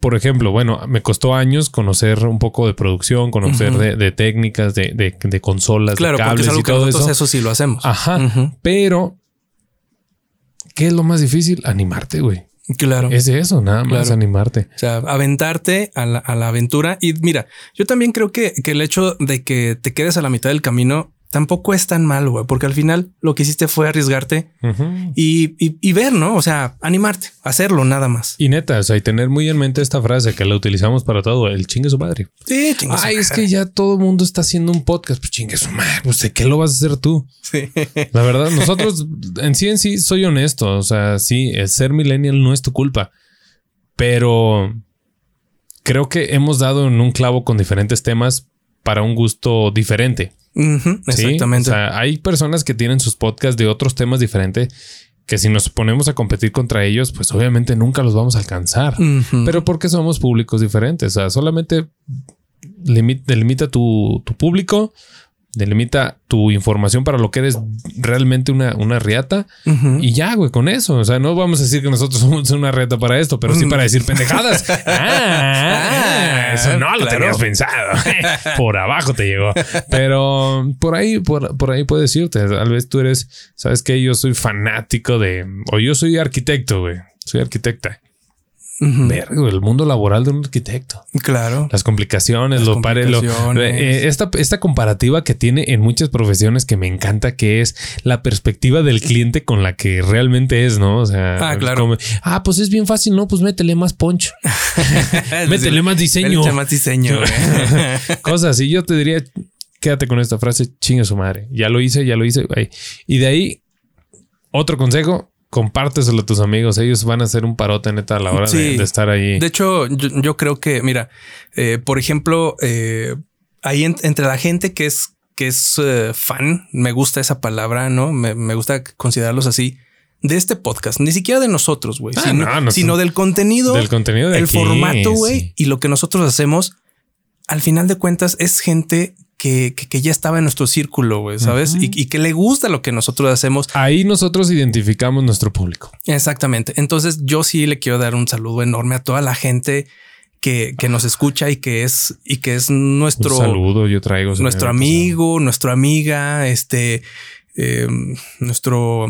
Por ejemplo, bueno, me costó años conocer un poco de producción, conocer de, de técnicas, de, de- de consolas, Claro, de cables es algo y todo eso. eso. sí lo hacemos. Ajá. Pero, ¿qué es lo más difícil? Animarte, güey. Claro. Es eso, nada más animarte. O sea, aventarte a la, a la aventura. Y mira, yo también creo que, que el hecho de que te quedes a la mitad del camino tampoco es tan malo, güey, porque al final lo que hiciste fue arriesgarte y, y- y ver, ¿no? O sea, animarte, hacerlo nada más. Y neta, o sea, y tener muy en mente esta frase que la utilizamos para todo, el chingue su madre. Sí, chingas. Ay, es que ya todo el mundo está haciendo un podcast, pues chingue su madre, pues de qué lo vas a hacer tú. Sí. La verdad, nosotros en sí en sí soy honesto, o sea, sí, el ser millennial no es tu culpa, pero creo que hemos dado en un clavo con diferentes temas para un gusto diferente. Exactamente. O sea, hay personas que tienen sus podcasts de otros temas diferentes que si nos ponemos a competir contra ellos, pues obviamente nunca los vamos a alcanzar. Pero porque somos públicos diferentes. O sea, solamente limi- delimita tu, tu público, delimita tu información para lo que eres realmente una, una riata. Y ya, güey, con eso. O sea, no vamos a decir que nosotros somos una riata para esto, pero sí para decir pendejadas. Ah, eso no lo claro. tenías pensado. por abajo te llegó. Pero por ahí, por, por ahí puedes irte. Tal vez tú eres, sabes que yo soy fanático de, o yo soy arquitecto, güey. Soy arquitecta. Güey, el mundo laboral de un arquitecto. Claro. Las complicaciones, Las lo pare, lo- complicaciones. eh, esta, esta comparativa que tiene en muchas profesiones que me encanta, que es la perspectiva del cliente con la que realmente es, ¿no? O sea, Ah, claro. como, ah, pues es bien fácil, no, pues métele más punch, métele más diseño, Métele más diseño. cosas así. Yo te diría, quédate con esta frase, chinga su madre. Ya lo hice, ya lo hice. Y de ahí, otro consejo, compárteselo a tus amigos. Ellos van a hacer un parote neta a la hora de- Sí. de, estar ahí. De hecho, yo, yo creo que, mira, eh, por ejemplo, eh, ahí en- entre la gente que es, que es eh, fan, me gusta esa palabra, ¿no? Me, me gusta considerarlos así. De este podcast, ni siquiera de nosotros, güey, Ah, sino, no, no sino son- del contenido, del contenido de el aquí, formato, güey, sí. y lo que nosotros hacemos. Al final de cuentas, es gente que, que, que ya estaba en nuestro círculo, güey, sabes? y, y que le gusta lo que nosotros hacemos. Ahí nosotros identificamos nuestro público. Exactamente. Entonces yo sí le quiero dar un saludo enorme a toda la gente que, que nos escucha y que es, y que es nuestro, Un saludo, yo traigo. nuestro amigo, nuestra amiga, este, eh, nuestro,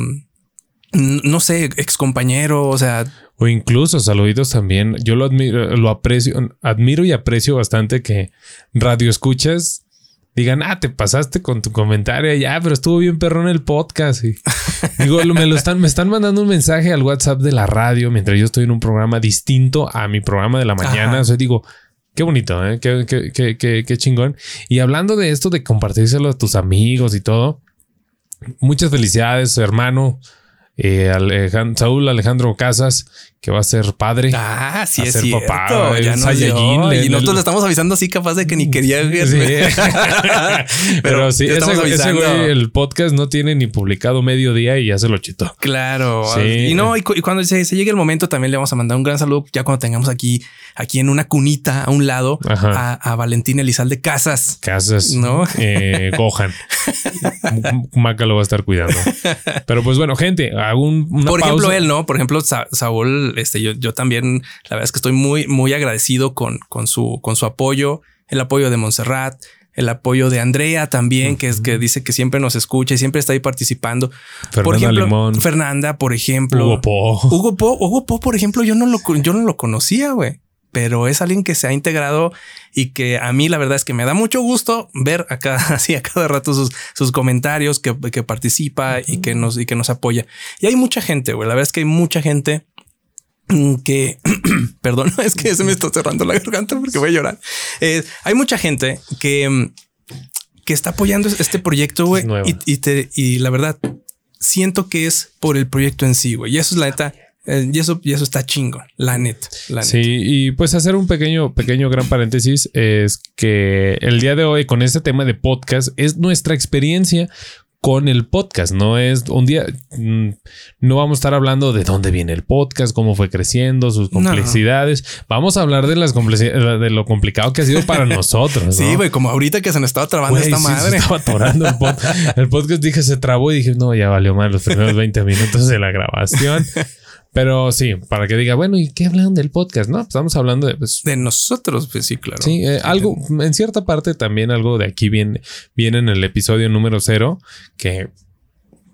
mm, no sé, ex compañero, o sea, O incluso saluditos también. Yo lo admiro, lo aprecio, admiro y aprecio bastante que radio escuchas digan, ah, te pasaste con tu comentario ya, pero estuvo bien perrón el podcast. Y digo, me lo están, me están mandando un mensaje al WhatsApp de la radio mientras yo estoy en un programa distinto a mi programa de la mañana. Ajá. O sea, digo, qué bonito, ¿eh? qué, qué, qué, qué, qué chingón. Y hablando de esto de compartírselo a tus amigos y todo, muchas felicidades, hermano. Eh, Alejan- Saúl Alejandro Casas, que va a ser padre. ah, sí A es ser cierto, papá, ya dio, Saiyajin, y nosotros el- le estamos avisando así capaz de que ni quería Sí. Pero, sí, ese, ese güey, el podcast no tiene ni publicado mediodía y ya se lo chitó. Claro. Sí. Y no, y, cu- y cuando se, se llegue el momento, también le vamos a mandar un gran saludo ya cuando tengamos aquí, aquí en una cunita a un lado a, a Valentín Elizalde Casas. Casas, No. eh, Gohan. Maca lo va a estar cuidando. Pero pues bueno, gente, hago un, una Por ejemplo, pausa. él, ¿no? Por ejemplo, Sa- Saúl, este, yo, yo también, la verdad es que estoy muy, muy agradecido con, con su, con su apoyo, el apoyo de Montserrat, el apoyo de Andrea también, que es que dice que siempre nos escucha y siempre está ahí participando. por Fernanda ejemplo, Limón. Fernanda, por ejemplo. Hugo Po. Hugo Po, Hugo Po, por ejemplo, yo no lo, yo no lo conocía, güey. Pero es alguien que se ha integrado y que a mí la verdad es que me da mucho gusto ver a cada, así a cada rato sus, sus comentarios, que, que participa y que nos, y que nos apoya. Y hay mucha gente, güey. La verdad es que hay mucha gente que, perdón, es que se me está cerrando la garganta porque voy a llorar. Eh, hay mucha gente que, que está apoyando este proyecto, güey. Y, y, te- y la verdad, siento que es por el proyecto en sí, güey. Y eso es la neta. Eh, y eso, y eso está chingón, la neta. La Sí, y pues hacer un pequeño, pequeño gran paréntesis es que el día de hoy con este tema de podcast es nuestra experiencia con el podcast. No es un día, mm, no vamos a estar hablando de dónde viene el podcast, cómo fue creciendo, sus No. complejidades. Vamos a hablar de las de lo complicado que ha sido para nosotros. ¿no? Sí, güey, como ahorita que se nos estaba trabando esta sí, se madre. estaba atorando el, pod- el podcast. Dije, se trabó y dije, no, ya valió mal los primeros 20 minutos de la grabación. Pero sí, para que diga, bueno, ¿y qué hablan del podcast? No, pues estamos hablando de, pues, De nosotros, pues sí, claro. Sí, eh, algo, en cierta parte también algo de aquí viene, viene en el episodio número cero, que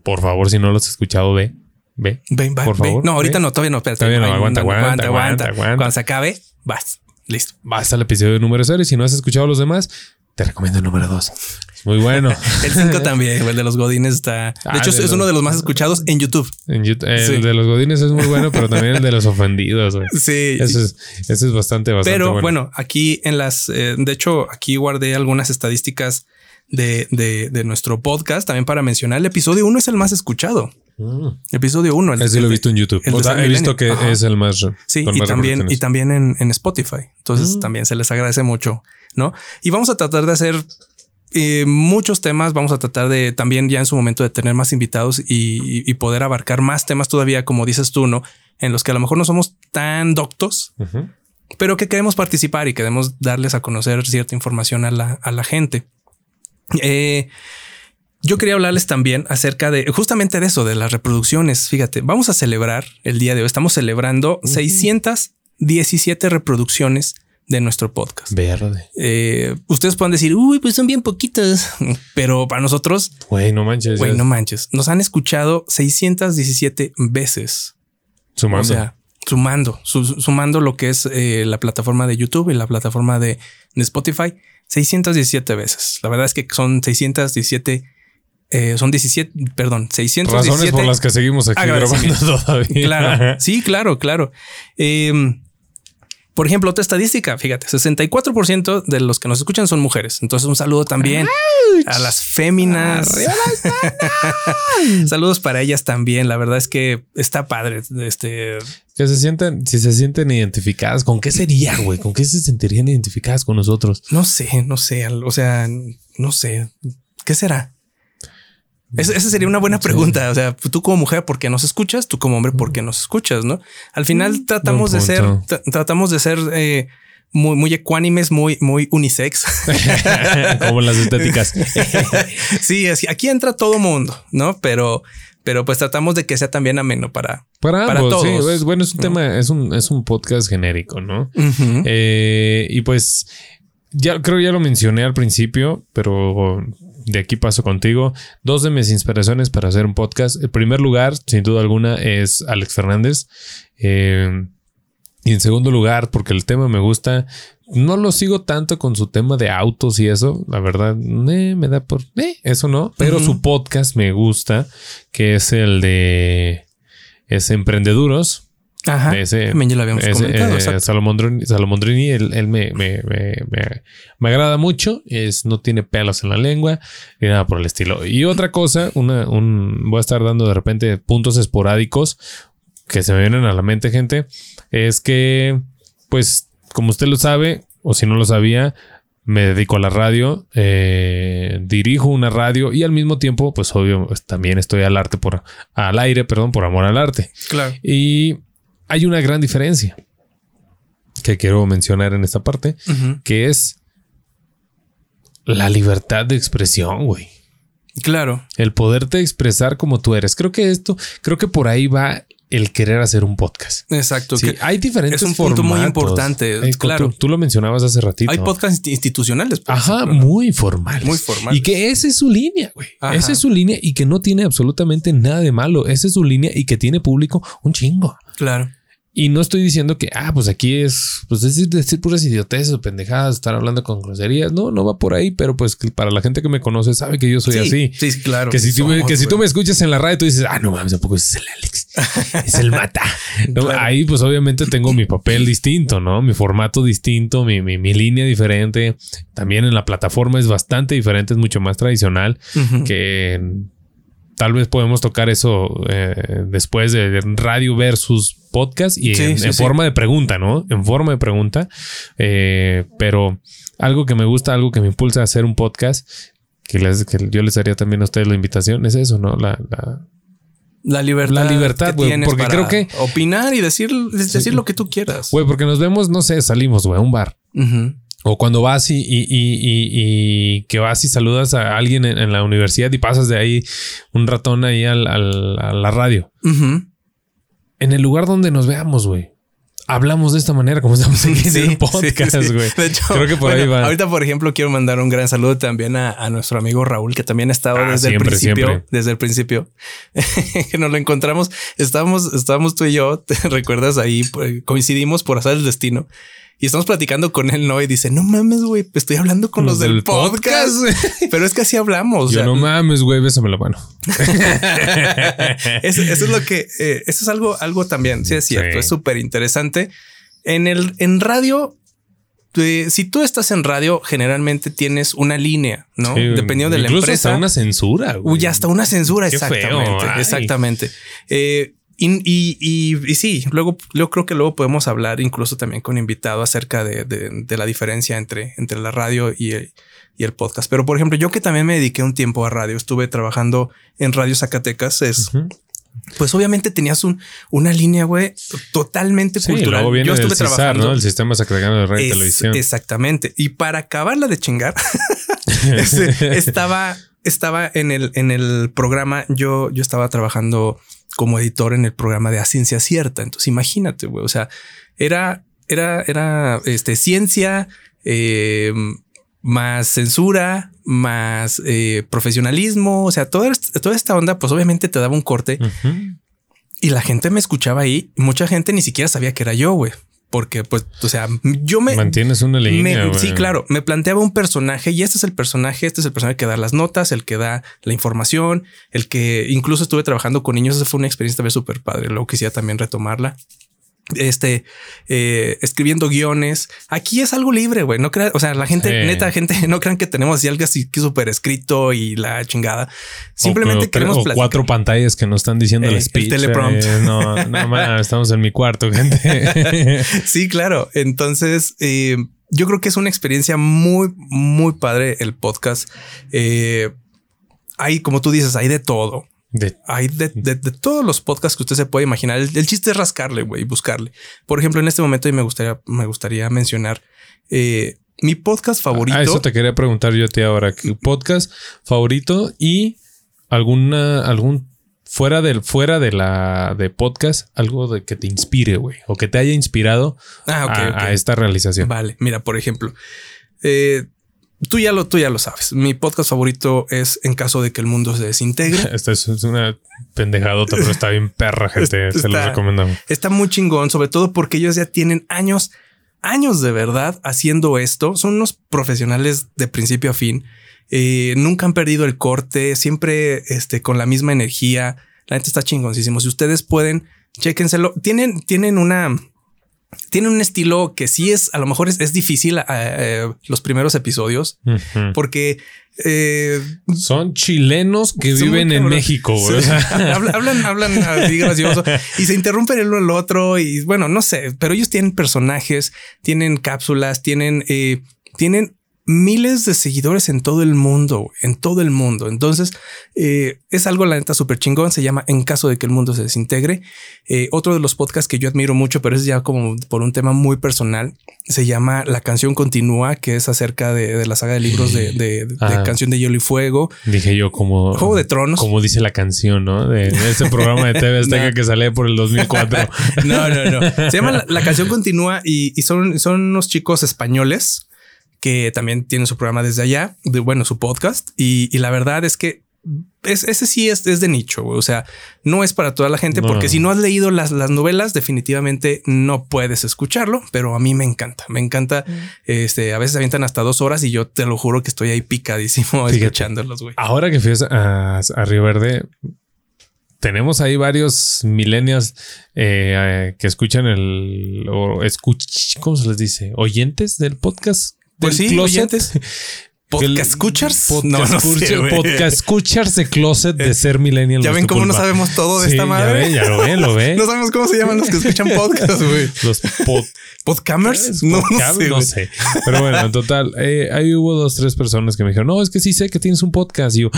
por favor, si no lo has escuchado, ve, ve. Ven, va, Por ven. favor, No, ahorita ve. no, todavía no. Espérate. Todavía no, aguanta, aguanta, aguanta. Cuando se acabe, vas. Listo. Vas al episodio número cero y si no has escuchado los demás, te recomiendo el número dos. Es muy bueno. El 5 también, el de los Godines está. De Ah, hecho, de es los- uno de los más escuchados en YouTube. En YouTube- el Sí. de los godines es muy bueno, pero también el de los ofendidos. Sí. Eso es, eso es bastante, bastante Pero bueno. bueno. aquí en las, eh, de hecho, aquí guardé algunas estadísticas de, de, de nuestro podcast también para mencionar. El episodio 1 es el más escuchado. Mm. Episodio 1. Ese lo he visto en YouTube. O sea, he visto que. Ajá. es el más. Sí, y más también, y también en, en Spotify. Entonces Mm. también se les agradece mucho, ¿no? Y vamos a tratar de hacer eh, muchos temas. Vamos a tratar de también ya en su momento de tener más invitados y, y- y poder abarcar más temas todavía, como dices tú, ¿no? En los que a lo mejor no somos tan doctos, pero que queremos participar y queremos darles a conocer cierta información a la, a la gente. Eh, yo quería hablarles también acerca de justamente de eso, de las reproducciones. Fíjate, vamos a celebrar el día de hoy. Estamos celebrando 617 reproducciones de nuestro podcast. Verde. Eh, ustedes pueden decir, uy, pues son bien poquitos, pero para nosotros, Güey, no manches. güey, no manches, nos han escuchado 617 veces. Sumando. O sea, sumando, su- sumando lo que es eh, la plataforma de YouTube y la plataforma de, de Spotify, 617 veces. La verdad es que son 617, eh, son 17, perdón, 617. Razones por las que seguimos aquí grabando todavía. Claro, sí, claro, claro. Eh, por ejemplo, otra estadística, fíjate, 64% de los que nos escuchan son mujeres. Entonces, un saludo también a las féminas. Saludos para ellas también. La verdad es que está padre. Este Que se sienten, si se sienten identificadas, ¿con qué sería, güey? ¿Con qué se sentirían identificadas con nosotros? no sé, no sé. O sea, no sé qué será. Es- esa sería una buena pregunta. O sea, tú como mujer, ¿por qué nos escuchas? Tú como hombre, ¿por qué nos escuchas? No al final tratamos de ser, tra- tratamos de ser eh, muy, muy ecuánimes, muy, muy unisex. Como las estéticas. sí, aquí entra todo mundo, no? Pero, pero pues tratamos de que sea también ameno para, Para, para ambos, sí. todos. Es- bueno, es un tema, es un, es un podcast genérico, ¿no? Eh, y pues ya creo ya lo mencioné al principio, pero de aquí paso contigo. Dos de mis inspiraciones para hacer un podcast. El primer lugar, sin duda alguna, es Alex Fernández. Eh, y en segundo lugar, porque el tema me gusta, no lo sigo tanto con su tema de autos y eso. La verdad, eh, me da por eh, eso no. Pero su podcast me gusta, que es el de es Emprendeduros. Ajá. Ese- También ya lo habíamos ese, comentado. eh. Salomondrini, Salomondrini, él, él me, me, me, me- me agrada mucho. Es, no tiene pelos en la lengua ni nada por el estilo. Y otra cosa, una, un, voy a estar dando de repente puntos esporádicos que se me vienen a la mente, gente. Es que, pues, como usted lo sabe, o si no lo sabía, me dedico a la radio, eh, dirijo una radio y al mismo tiempo, pues obvio, pues, también estoy al arte por, al aire, perdón, por amor al arte. Claro. Y hay una gran diferencia que quiero mencionar en esta parte, que es la libertad de expresión, güey. Claro. El poderte expresar como tú eres. Creo que esto, creo que por ahí va el querer hacer un podcast. Exacto. Sí, que hay diferentes es un punto muy importante, Eh, claro. Tú, tú lo mencionabas hace ratito. hay podcasts institucionales. Ajá, ejemplo, ¿no? muy formales. Muy formales. Y que esa es su línea, güey. Esa es su línea y que no tiene absolutamente nada de malo. Esa es su línea y que tiene público un chingo. Claro. Y no estoy diciendo que, ah, pues aquí es, pues es decir, decir puras idioteces o pendejadas, estar hablando con groserías. No, no va por ahí, pero pues que para la gente que me conoce sabe que yo soy sí, así. Sí, claro. Que si, tú, me- que si tú me escuchas en la radio, tú dices, ah, no mames, tampoco es el Alex, es el mata. No, Claro. Ahí, pues obviamente tengo mi papel distinto, ¿no? Mi formato distinto, mi, mi, mi línea diferente. También en la plataforma es bastante diferente, es mucho más tradicional que tal vez podemos tocar eso eh, después de, radio versus podcast y Sí, en, sí, en sí. forma de pregunta, ¿no? En forma de pregunta. Eh, pero algo que me gusta, algo que me impulsa a hacer un podcast, que, les- que yo les haría también a ustedes la invitación, es eso, ¿no? La, la- La libertad. La libertad, güey, porque para creo que- Opinar y decir, decir lo que tú quieras. Güey, porque nos vemos, no sé, salimos, güey, a un bar. O cuando vas y, y, y, y- que vas y saludas a alguien en, en la universidad y pasas de ahí un ratón ahí al- al- a la radio. En el lugar donde nos veamos, güey. Hablamos de esta manera como estamos aquí en el podcast, sí, sí. güey. De hecho, Creo que por bueno, ahí va. Ahorita, por ejemplo, quiero mandar un gran saludo también a, a nuestro amigo Raúl, que también ha estado Ah, desde siempre, el principio. siempre. Desde el principio que nos lo encontramos. Estábamos, estábamos tú y yo, te recuerdas ahí, pues, coincidimos por hacer el destino. Y estamos platicando con él, ¿no? Y dice, no mames, güey, estoy hablando con los, del podcast. Pero es que así hablamos. o Yo sea, no mames, güey, bésame la mano. eso, eso es lo que, eh, eso es algo, algo también, sí es cierto, Sí. es súper interesante. En el, en radio, eh, si tú estás en radio, generalmente tienes una línea, ¿no? Sí, Dependiendo de la empresa. hasta una censura, güey. Uy, hasta una censura, Qué exactamente. exactamente. Eh, y, y, y- y sí, luego yo creo que luego podemos hablar incluso también con invitado acerca de, de- de la diferencia entre, entre la radio y el, y el podcast. Pero por ejemplo, yo que también me dediqué un tiempo a radio, estuve trabajando en Radio Zacatecas, es pues obviamente tenías un, una línea, güey, totalmente Sí, cultural. luego viene Yo estuve CISAR, trabajando. ¿no? El Sistema Sacragano de Radio y Televisión. Exactamente. Y para acabarla de chingar, este, estaba, estaba en el, en el programa. Yo, yo estaba trabajando como editor en el programa de A Ciencia Cierta. Entonces, imagínate, güey. O sea, era, era, era este, ciencia, eh, más censura, más eh, profesionalismo. O sea, toda, toda esta onda, pues obviamente te daba un corte. Y la gente me escuchaba ahí. Mucha gente ni siquiera sabía que era yo, güey. Porque, pues, o sea, yo me... Mantienes una me- línea, güey. sí, claro. Me planteaba un personaje y este es el personaje. Este es el personaje que da las notas, el que da la información, el que incluso estuve trabajando con niños. Esa fue una experiencia también súper padre. Luego quisiera también retomarla. Este eh, escribiendo guiones. Aquí es algo libre, güey. No creas, o sea, la gente, Sí. neta, gente, no crean que tenemos así algo así que súper escrito y la chingada. Simplemente o, queremos o platicar. cuatro pantallas que nos están diciendo Eh, el el speech. teleprompt. eh, no, no, estamos en mi cuarto, gente. Sí, claro. Entonces, eh, yo creo que es una experiencia muy, muy padre el podcast. Hay, como tú dices, hay de todo. De- Hay de, de- de todos los podcasts que usted se puede imaginar. El, el chiste es rascarle, güey, y buscarle. Por ejemplo, en este momento y me gustaría, me gustaría mencionar eh, mi podcast favorito. Ah, eso te quería preguntar yo a ti ahora. ¿Qué podcast favorito y alguna, algún fuera del, fuera de la de podcast, algo de que te inspire, güey, o que te haya inspirado Ah, a, a esta realización. Vale, mira, por ejemplo, eh, tú, ya lo, tú ya lo sabes. Mi podcast favorito es En caso de que el mundo se desintegre. Esta es, una pendejadota, pero está bien perra, gente. Se lo recomendamos. Está muy chingón, sobre todo porque ellos ya tienen años, años de verdad haciendo esto. Son unos profesionales de principio a fin. Eh, nunca han perdido el corte, siempre este, con la misma energía. La gente está chingoncísimo. Si ustedes pueden, chéquenselo. Tienen, tienen una, tienen un estilo que sí es, a lo mejor es, es difícil eh, eh, los primeros episodios porque eh, Son chilenos que son viven en. México, güey. Sí. O sea, hablan, hablan, hablan así gracioso y se interrumpen el uno al otro y bueno, no sé, pero ellos tienen personajes, tienen cápsulas, tienen, eh, tienen miles de seguidores en todo el mundo, en todo el mundo. Entonces eh, es algo la neta súper chingón. Se llama En caso de que el mundo se desintegre. Eh, otro de los podcasts que yo admiro mucho, pero es ya como por un tema muy personal, se llama La canción continúa, que es acerca de, de la saga de libros de, de- de Ah. Canción de Hielo y Fuego, dije yo como... Juego de Tronos. Como dice la canción, ¿no? De, ese programa de TV Azteca No. que sale por el 2004. No, no, no. Se llama la, la canción continúa y, y son, son unos chicos españoles que también tienen su programa desde allá, de bueno, su podcast. Y, y la verdad es que es, ese sí es, es de nicho. güey. O sea, no es para toda la gente, No. porque si no has leído las, las novelas, definitivamente no puedes escucharlo, pero a mí me encanta. Me encanta. Este a veces avientan hasta dos horas y yo te lo juro que estoy ahí picadísimo Fíjate. escuchándolos. güey. Ahora que fui a, a Río Verde, tenemos ahí varios millennials eh, eh, que escuchan el o escuch, ¿cómo se les dice? Oyentes del podcast. Pues del sí, closet. oyentes. ¿Podcast escuchars? Podcast, No, no sé, podcast escuchars de closet de ser millennial. Ya ven cómo no sabemos todo de Sí, esta madre. Ya, ven, ya lo ven, lo ven. No sabemos cómo se llaman los que escuchan podcast, güey. Los pod, ¿Podcamers? No, no sé. Pero bueno, en total, eh, ahí hubo dos, tres personas que me dijeron, no, es que sí sé que tienes un podcast. Y yo,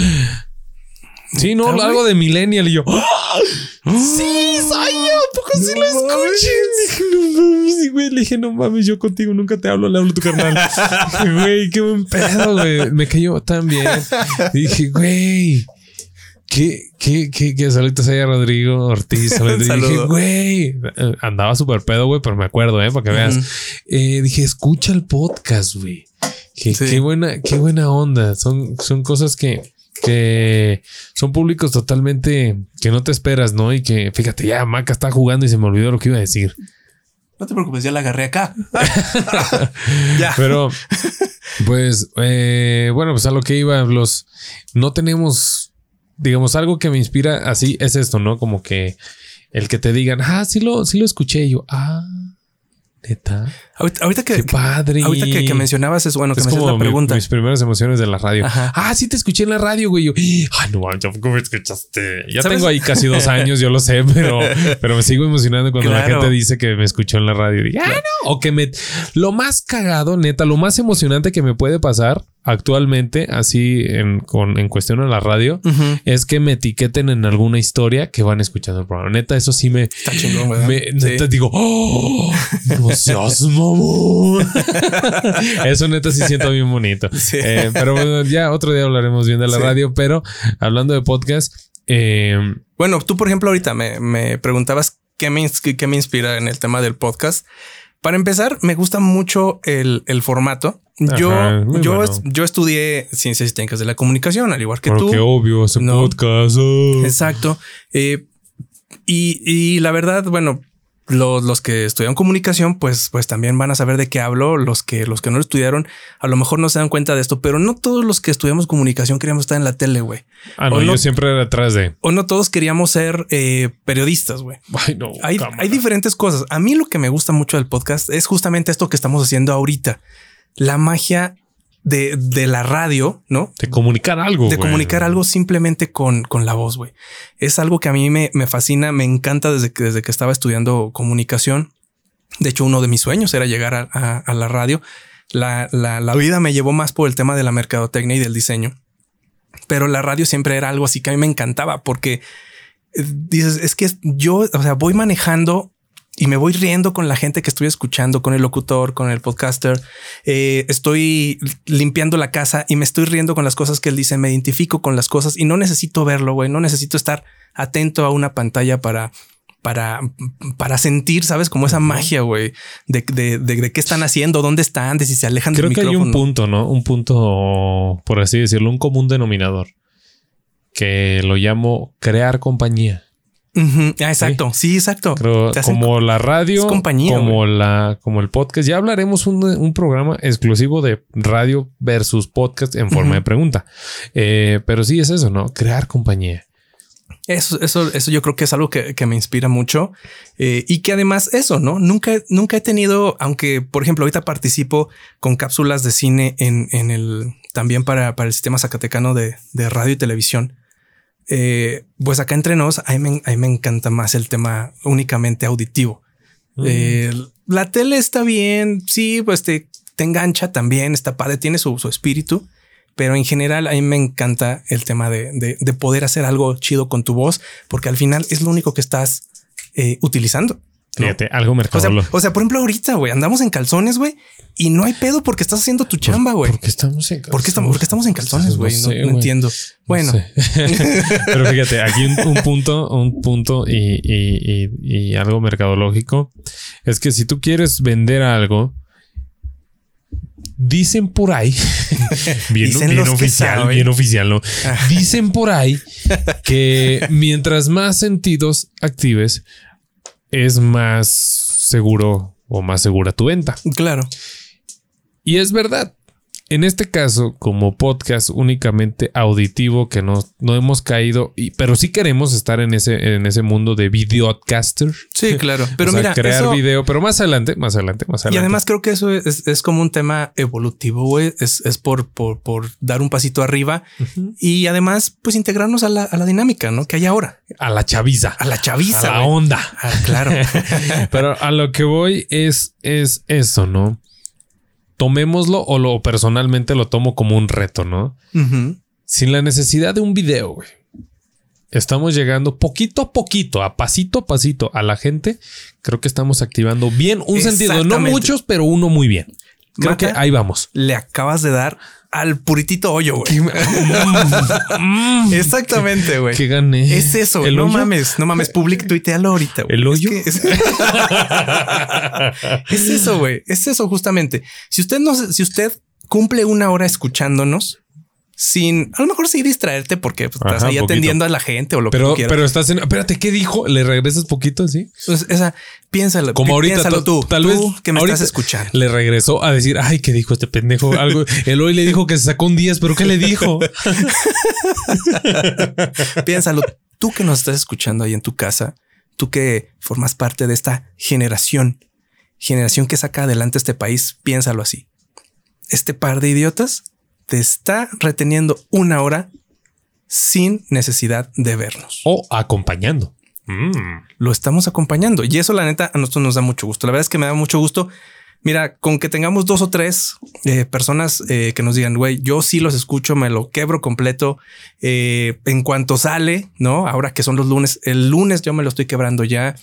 sí, no, ¿Neta, algo de millennial. Y yo, sí, soy yo. ¿Poco sí No lo escuché? Dije, no mames, güey, le dije, no mames, yo contigo nunca te hablo, le hablo a tu carnal. Güey, qué buen pedo, güey. Me cayó tan bien. Y dije, güey. ¿Qué, qué, qué, qué saludos ahí a Rodrigo Ortiz? Dije, güey, andaba súper pedo, güey, pero me acuerdo, eh, para que veas. Eh, dije, escucha el podcast, güey. Qué, Sí. qué buena, qué buena onda. Son, son cosas que, que son públicos totalmente que no te esperas, ¿no? Y que, fíjate, ya Maca está jugando y se me olvidó lo que iba a decir. No te preocupes, ya la agarré acá. ya. Pero, pues, eh, bueno, pues a lo que iba, los no tenemos, digamos, algo que me inspira así es esto, ¿no? Como que el que te digan, ah, sí lo, sí lo escuché. Y yo, ah, neta, Ahorita, ahorita que, qué padre. ahorita que, que mencionabas es bueno que es me haces como la mi- pregunta. mis primeras emociones de la radio. Ajá. Ah, sí te escuché en la radio, güey. Yo, ay, no, mames, ¿cómo me escuchaste? Ya ¿Sabes? tengo ahí casi dos años, yo lo sé, pero, pero me sigo emocionando cuando la gente dice que me escuchó en la radio. Ah, no. O que me. Lo más cagado, neta, lo más emocionante que me puede pasar actualmente, así en, con, en cuestión a la radio, es que me etiqueten en alguna historia que van escuchando el programa. Neta, eso sí me. Está chingón. Me, Sí. neta digo, oh, no seas mamón. Eso neta sí siento bien bonito. Sí. Eh, pero bueno, ya otro día hablaremos bien de la Sí. radio, pero hablando de podcast, eh, Bueno, tú, por ejemplo, ahorita me, me preguntabas qué me, qué me inspira en el tema del podcast. Para empezar, me gusta mucho el, el formato. Yo, Ajá, yo, bueno. yo estudié ciencias y técnicas de la comunicación, al igual que tú. porque obvio, ese No. podcast. oh. Exacto. Eh, y, y la verdad, bueno, los, los que estudian comunicación, pues, pues también van a saber de qué hablo. Los que, los que no lo estudiaron, a lo mejor no se dan cuenta de esto, pero no todos los que estudiamos comunicación queríamos estar en la tele, güey. Ah, no, yo siempre era atrás de. O no todos queríamos ser eh, periodistas, güey. No. Hay, cámara. hay diferentes cosas. A mí lo que me gusta mucho del podcast es justamente esto que estamos haciendo ahorita. La magia de, de la radio, ¿no? De comunicar algo. de comunicar algo simplemente con, con la voz, güey. Es algo que a mí me, me fascina, me encanta desde que, desde que estaba estudiando comunicación. De hecho, uno de mis sueños era llegar a, a- a la radio. La, la- la vida me llevó más por el tema de la mercadotecnia y del diseño. Pero la radio siempre era algo así que a mí me encantaba porque eh, dices, es que yo, o sea, voy manejando y me voy riendo con la gente que estoy escuchando, con el locutor, con el podcaster. Eh, estoy limpiando la casa y me estoy riendo con las cosas que él dice. Me identifico con las cosas y no necesito verlo, güey. No necesito estar atento a una pantalla para para, para sentir, ¿sabes? Como esa magia, güey, de, de, de, de, qué están haciendo, dónde están, de si se alejan Creo del que hay micrófono. un punto, ¿no? Un punto, por así decirlo, un común denominador que lo llamo crear compañía. Ah, exacto. Sí, exacto. Creo, como la radio, compañía, como la, como el podcast. Ya hablaremos un, un programa exclusivo de radio versus podcast en forma de pregunta. Eh, pero sí es eso, ¿no? Crear compañía. Eso, eso, eso yo creo que es algo que, que me inspira mucho eh, y que además eso, ¿no? Nunca, nunca he tenido, aunque por ejemplo ahorita participo con cápsulas de cine en, en el, también para, para el sistema zacatecano de, de radio y televisión. Eh, pues acá entre nos, a mí, me, a mí me encanta más el tema únicamente auditivo. Mm. Eh, la tele está bien, sí, pues te, te engancha también, está padre, tiene su, su espíritu, pero en general a mí me encanta el tema de, de, de poder hacer algo chido con tu voz, porque al final es lo único que estás eh, utilizando. ¿No? Fíjate, algo O sea, mercadológico. o sea, por ejemplo, ahorita, güey, andamos en calzones, güey, y no hay pedo porque estás haciendo tu chamba, güey. ¿Por qué estamos en ¿Por qué estamos, por qué estamos en calzones, güey? No, sé, no entiendo. Bueno, sé. Pero fíjate, aquí un, un punto, un punto y, y- y- y algo mercadológico es que si tú quieres vender algo, dicen por ahí, bien, Dicen bien oficial, saben. bien oficial, ¿no? Dicen por ahí que mientras más sentidos actives, es más seguro o más segura tu venta. claro. Y es verdad. En este caso, como podcast únicamente auditivo, que no, no hemos caído, y, pero sí queremos estar en ese, en ese mundo de videocaster. Sí, claro. Pero O sea, mira, crear eso- video, pero más adelante, más adelante, más Y adelante. además creo que eso es, es como un tema evolutivo, güey. Es, es por, por, por dar un pasito arriba y además, pues integrarnos a la, a la dinámica, ¿no? Que hay ahora. a la chaviza, A la chaviza. a la onda. Ah, claro. Pero a lo que voy es, es eso, ¿no? Tomémoslo o lo personalmente lo tomo como un reto, ¿no? Sin la necesidad de un video, güey. Estamos llegando poquito a poquito, a pasito a pasito a la gente. Creo que estamos activando bien un sentido. No muchos, pero uno muy bien. Creo que ahí vamos. Le acabas de dar al puritito hoyo, güey. Exactamente, güey. Que gané. Es eso, ¿El no hoyo? mames, no mames, public tuitealo ahorita. güey. ¿El Es hoyo? que Es, es eso, güey. Es eso justamente. Si usted no, si usted cumple una hora escuchándonos sin, a lo mejor sí distraerte porque pues, estás ahí atendiendo a la gente o lo que Pero, quieras. pero estás en. Espérate, ¿qué dijo? ¿Le regresas poquito así? Entonces, esa, piénsalo. Como ahorita. piénsalo tú, tal tú vez que me estás escuchando. Le regresó a decir, ay, ¿qué dijo este pendejo? Algo. El hoy le dijo que se sacó un 10, pero ¿qué le dijo? Piénsalo, tú que nos estás escuchando ahí en tu casa, tú que formas parte de esta generación, generación que saca adelante este país, piénsalo así. Este par de idiotas te está reteniendo una hora sin necesidad de vernos. o acompañando. Mm. Lo estamos acompañando y eso la neta a nosotros nos da mucho gusto. La verdad es que me da mucho gusto. Mira, con que tengamos dos o tres eh, personas eh, que nos digan, güey, yo sí los escucho, me lo quebro completo. eh, en cuanto sale, no? Ahora que son los lunes, el lunes yo me lo estoy quebrando ya.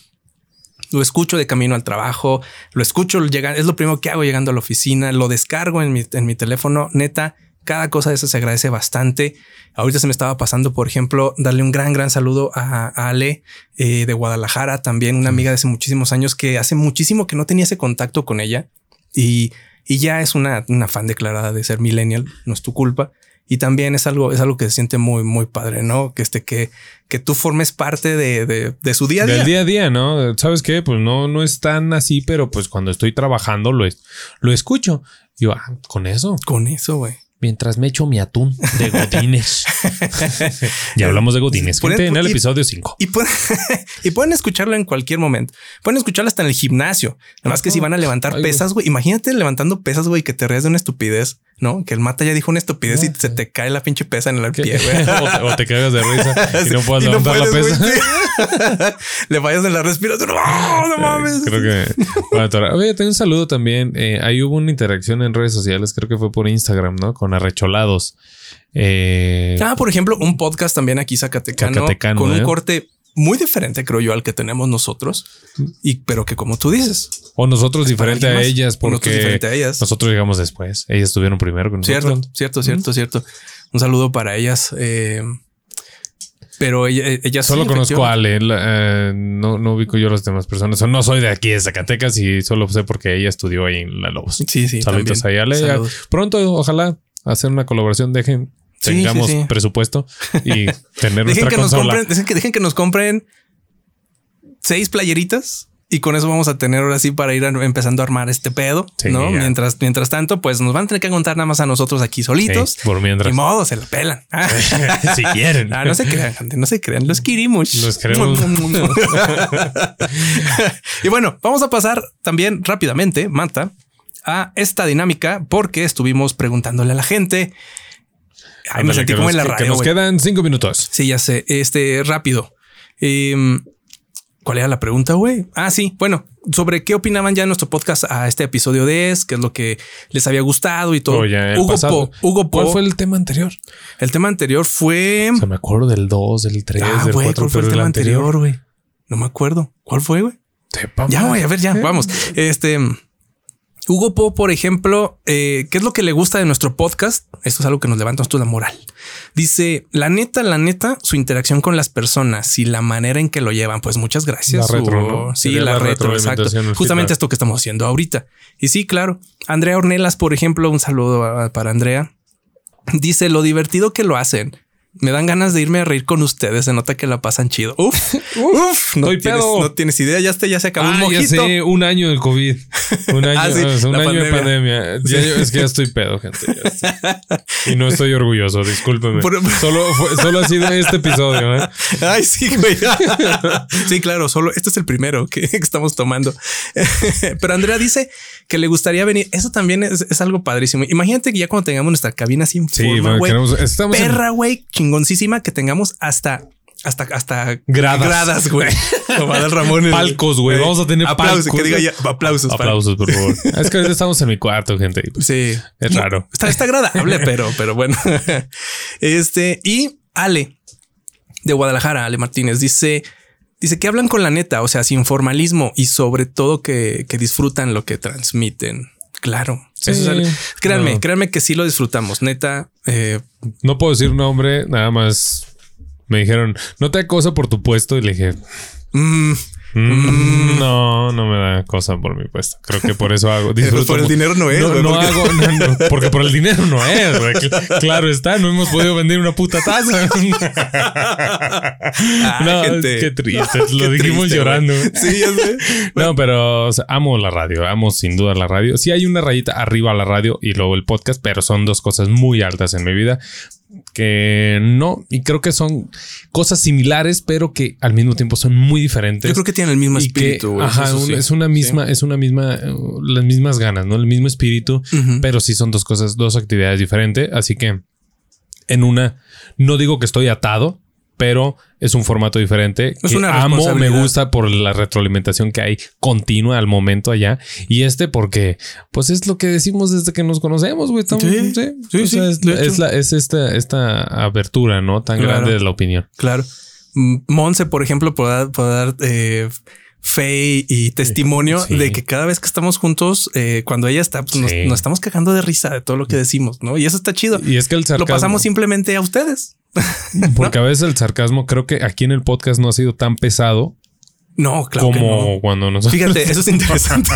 Lo escucho de camino al trabajo, lo escucho llegando, es lo primero que hago llegando a la oficina, lo descargo en mi, en mi teléfono. Neta, cada cosa de eso se agradece bastante. Ahorita se me estaba pasando, por ejemplo, darle un gran, gran saludo a, a Ale eh, de Guadalajara, también una amiga de hace muchísimos años que hace muchísimo que no tenía ese contacto con ella y, y ya es una, una fan declarada de ser millennial, no es tu culpa. Y también es algo, es algo que se siente muy, muy padre, ¿no? Que este, que, que tú formes parte de, de, de su día a día. Del día a día, ¿no? ¿Sabes qué? Pues no, no es tan así, pero pues cuando estoy trabajando lo, es- lo escucho. Digo, ah, con eso, Con eso, güey. Mientras me echo mi atún de godines. ya hablamos de godines. Gente, en el y- episodio 5. Y pueden, y pueden escucharlo en cualquier momento. Pueden escucharlo hasta en el gimnasio. Nada más que si van a levantar Ay, pesas, güey. Imagínate levantando pesas, güey, que te ríes de una estupidez, ¿no? Que el mata ya dijo una estupidez y se te cae la pinche pesa en el pie, güey. o, te, o te cagas de risa y no puedes Y no levantar la pesa. Le fallas en la respiración. ¡No, no mames! Creo que. Bueno, Oye, tengo un saludo también. Eh, ahí hubo una interacción en redes sociales, creo que fue por Instagram, ¿no? Con arrecholados. Eh, Ah, por ejemplo, un podcast también aquí zacatecano, Zacatecano, con un ¿eh? corte muy diferente, creo yo, al que tenemos nosotros. Y pero que como tú dices, o nosotros diferente a ellas, porque diferente a ellas. nosotros llegamos después. Ellas estuvieron primero con nosotros. cierto, cierto, cierto, cierto. Un saludo para ellas. Eh, Pero ella, ella sí, Solo conozco a. Ale, la- eh, no, no ubico yo a las demás personas. No soy de aquí de Zacatecas y solo sé porque ella estudió ahí en La Lobos. Sí, sí. Saludos ahí, Ale. Saludos. Pronto, ojalá, hacer una colaboración. Dejen, Sí, tengamos sí, sí. presupuesto y tener Dejen nuestra que, nos compren, dejen, que, dejen que nos compren seis playeritas y con eso vamos a tener ahora sí para ir a- empezando a armar este pedo, Sí, ¿no? ya. Mientras, mientras tanto, pues nos van a tener que contar nada más a nosotros aquí solitos. Por mientras. Ni modo, se lo pelan. si quieren. Ah, no se crean, gente, no se crean, los queremos. Los queremos. y bueno, vamos a pasar también rápidamente, Manta, a esta dinámica porque estuvimos preguntándole a la gente. Ay, me Ándale, sentí como en la radio. Que nos quedan cinco minutos. Sí, ya sé. Este rápido. Em, ¿Cuál era la pregunta, güey? Ah, sí. Bueno, sobre qué opinaban ya en nuestro podcast a este episodio de Es, qué es lo que les había gustado y todo. O ya el Hugo. Po, Hugo Po. ¿Cuál fue el tema anterior? el tema anterior fue. O sea, me acuerdo del 2, del 3, Ah, del güey, 4, ¿cuál fue el tema anterior. güey? No me acuerdo. ¿Cuál fue, güey? Ya, güey, a ver, ya, vamos. Este Hugo Po, por ejemplo, eh, ¿qué es lo que le gusta de nuestro podcast? Esto es algo que nos levanta nosotros la moral. Dice, la neta, la neta, su interacción con las personas y la manera en que lo llevan. Pues muchas gracias. La retro, Hugo. ¿no? Sí, la, la retro, exacto. Justamente esto que estamos haciendo ahorita. Y sí, claro. Andrea Ornelas, por ejemplo, un saludo a- para Andrea. Dice lo divertido que lo hacen. Me dan ganas de irme a reír con ustedes. Se nota que la pasan chido. Uf, uf, no estoy tienes, pedo. no tienes idea. Ya está, ya se acabó un Ah, ya mojito. sé, un año del COVID. Un año, Ah, sí, o sea, un año de pandemia. Ya yo- es que ya estoy pedo, gente. ya. Y no estoy orgulloso, discúlpeme. Por- Solo, fue- solo ha sido este episodio. ¿eh? Ay, sí, güey. sí, claro, solo este es el primero que estamos tomando. Pero Andrea dice que le gustaría venir. Eso también es, es algo padrísimo. Imagínate que ya cuando tengamos nuestra cabina así en Sí, forma, güey, estamos perra, güey, chingoncísima que tengamos hasta hasta hasta Gradas. gradas, güey. Como Adal Ramón. Palcos, güey. Vamos a tener aplausos. palcos. Que diga ya aplausos. Aplausos, por favor. es que ahorita estamos en mi cuarto, gente. pues, Sí. Es raro. Está, está agradable, pero, pero bueno. Este, y Ale de Guadalajara, Ale Martínez, dice, dice que hablan con la neta, o sea, sin formalismo y sobre todo que, que disfrutan lo que transmiten. Claro. Sí, Eso es algo- créanme, créanme que sí lo disfrutamos. Neta, eh, No puedo decir nombre, nada más me dijeron, no te da cosa por tu puesto. Y le dije, mm, "Mm, no, no me da cosa por mi puesto. Creo que por eso hago. disfruto por el dinero no es, No, güey, no porque- hago, no, no, porque por el dinero no es. güey. Claro está, no hemos podido vender una puta taza. Ay, no, gente. qué triste. Qué Lo dijimos triste, llorando. güey. Sí, ya sé. No, pero o sea, amo la radio, amo sin duda la radio. Sí hay una rayita arriba a la radio y luego el podcast, pero son dos cosas muy altas en mi vida que no, y creo que son cosas similares, pero que al mismo tiempo son muy diferentes. Yo creo que tienen el mismo que, espíritu. ajá, eso un- sí. es una misma, es una misma, las mismas ganas, ¿no? El mismo espíritu, pero sí son dos cosas, dos actividades diferentes. Así que en una, no digo que estoy atado, pero es un formato diferente Es que una amo, me gusta por la retroalimentación que hay continua al momento allá. Y este porque, pues es lo que decimos desde que nos conocemos, güey. Estamos- Sí, sí, sea, es, la- es esta, esta abertura, ¿no? Tan Claro. grande de la opinión. Claro. Mm, Monse, por ejemplo, puede dar, eh, fe y testimonio Sí. de que cada vez que estamos juntos, eh, cuando ella está, pues nos, Sí. nos estamos cagando de risa de todo lo que decimos, ¿no? Y eso está chido. Y es que el sarcasmo, Lo pasamos simplemente a ustedes. porque a veces el sarcasmo creo que aquí en el podcast no ha sido tan pesado No, claro como no. cuando. Fíjate, eso es interesante.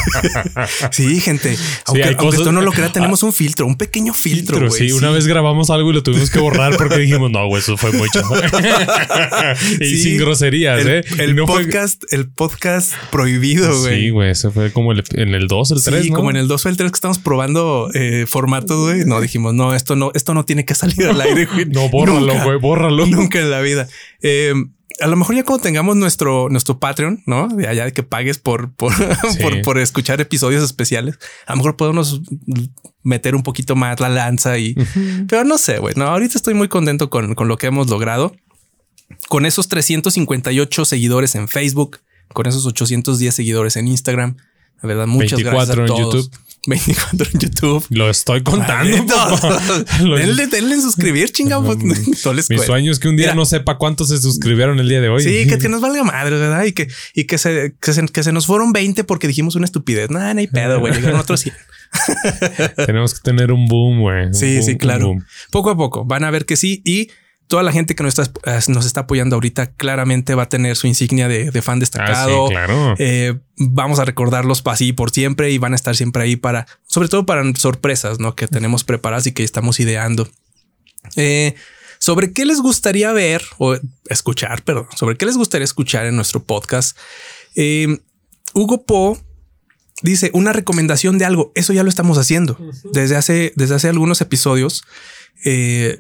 sí, gente. Aunque, aunque cosas- usted no lo crea, tenemos un filtro, un pequeño filtro. Güey. sí, una vez grabamos algo y lo tuvimos que borrar porque dijimos, no, güey, eso fue mucho. y Sí. sin groserías, el, ¿eh? el fue- podcast, el podcast prohibido, güey. Sí, güey, eso fue como el- en el 2, el 3, Sí, ¿no? como en el 2 o el 3 que estamos probando eh, formatos, güey. No dijimos, no, esto no, esto no tiene que salir al aire, güey. No, bórralo, güey, bórralo. Nunca en la vida. Eh, a lo mejor ya cuando tengamos nuestro, nuestro Patreon, ¿no? De allá de que pagues por, por, por, por escuchar episodios especiales, a lo mejor podemos meter un poquito más la lanza y, pero no sé, güey. No, ahorita estoy muy contento con, con lo que hemos logrado. Con esos 358 seguidores en Facebook, con esos 810 seguidores en Instagram. La verdad, muchas 24 gracias a en todos. YouTube. 24 en YouTube. Lo estoy contando. Lo- denle, denle en suscribir, chingado. pues, Mi sueño es que un día Mira. no sepa cuántos se suscribieron el día de hoy. Sí, que, que nos valga madre, ¿verdad? Y que, y que se, que se, que se nos fueron 20 porque dijimos una estupidez. Nada, no hay pedo, güey. Llegaron otros 100. Tenemos que tener un boom, güey. Sí, boom, sí, claro. Poco a poco van a ver que sí. Y toda la gente que nos está, eh, nos está apoyando ahorita claramente va a tener su insignia de, de fan destacado. Ah, sí, claro. Eh, vamos a recordarlos así por siempre y van a estar siempre ahí para, sobre todo para sorpresas, ¿no? Que tenemos preparadas y que estamos ideando. Eh, sobre qué les gustaría ver o escuchar, perdón, sobre qué les gustaría escuchar en nuestro podcast. Eh, Hugo Po dice una recomendación de algo. Eso ya lo estamos haciendo desde hace, desde hace algunos episodios. Eh,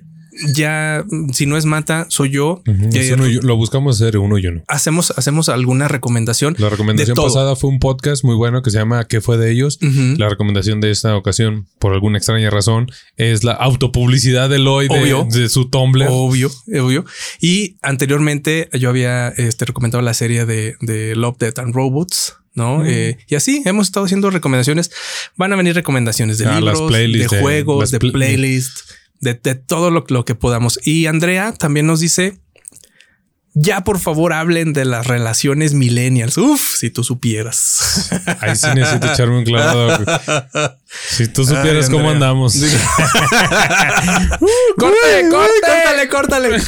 ya si no es Mata, soy yo. Uno lo buscamos hacer uno y uno. hacemos, hacemos alguna recomendación. La recomendación pasada fue un podcast muy bueno que se llama ¿Qué fue de ellos? La recomendación de esta ocasión, por alguna extraña razón, es la autopublicidad de Lloyd de, su Tumblr. Obvio, obvio. Y anteriormente yo había este, recomendado la serie de, de Love, Death and Robots, ¿no? Eh, y así hemos estado haciendo recomendaciones. Van a venir recomendaciones de Ah, libros, de de- juegos, de pl- playlists, de, de todo lo, lo que podamos. Y Andrea también nos dice, ya por favor hablen de las relaciones millennials. Uf, si tú supieras. Ahí sí necesito echarme un clavado. Si tú supieras Ay, cómo andamos. ¡Córtale, córtale, córtale!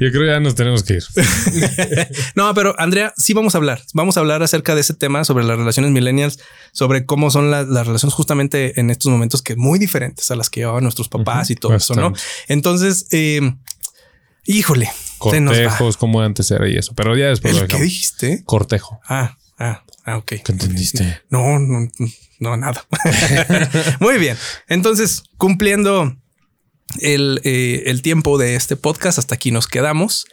Yo creo que ya nos tenemos que ir. No, pero Andrea, sí vamos a hablar. Vamos a hablar acerca de ese tema sobre las relaciones millennials, sobre cómo son la- las relaciones justamente en estos momentos que muy diferentes a las que llevaban nuestros papás y todo eso, ¿no? Entonces, eh, híjole. Cortejos, como antes era y eso. Pero ya después lo ¿El qué dijiste? Cortejo. Ah, ah, ah, ok. ¿Qué entendiste? No, no, no, nada. Muy bien. Entonces, cumpliendo el, eh, el tiempo de este podcast, hasta aquí nos quedamos.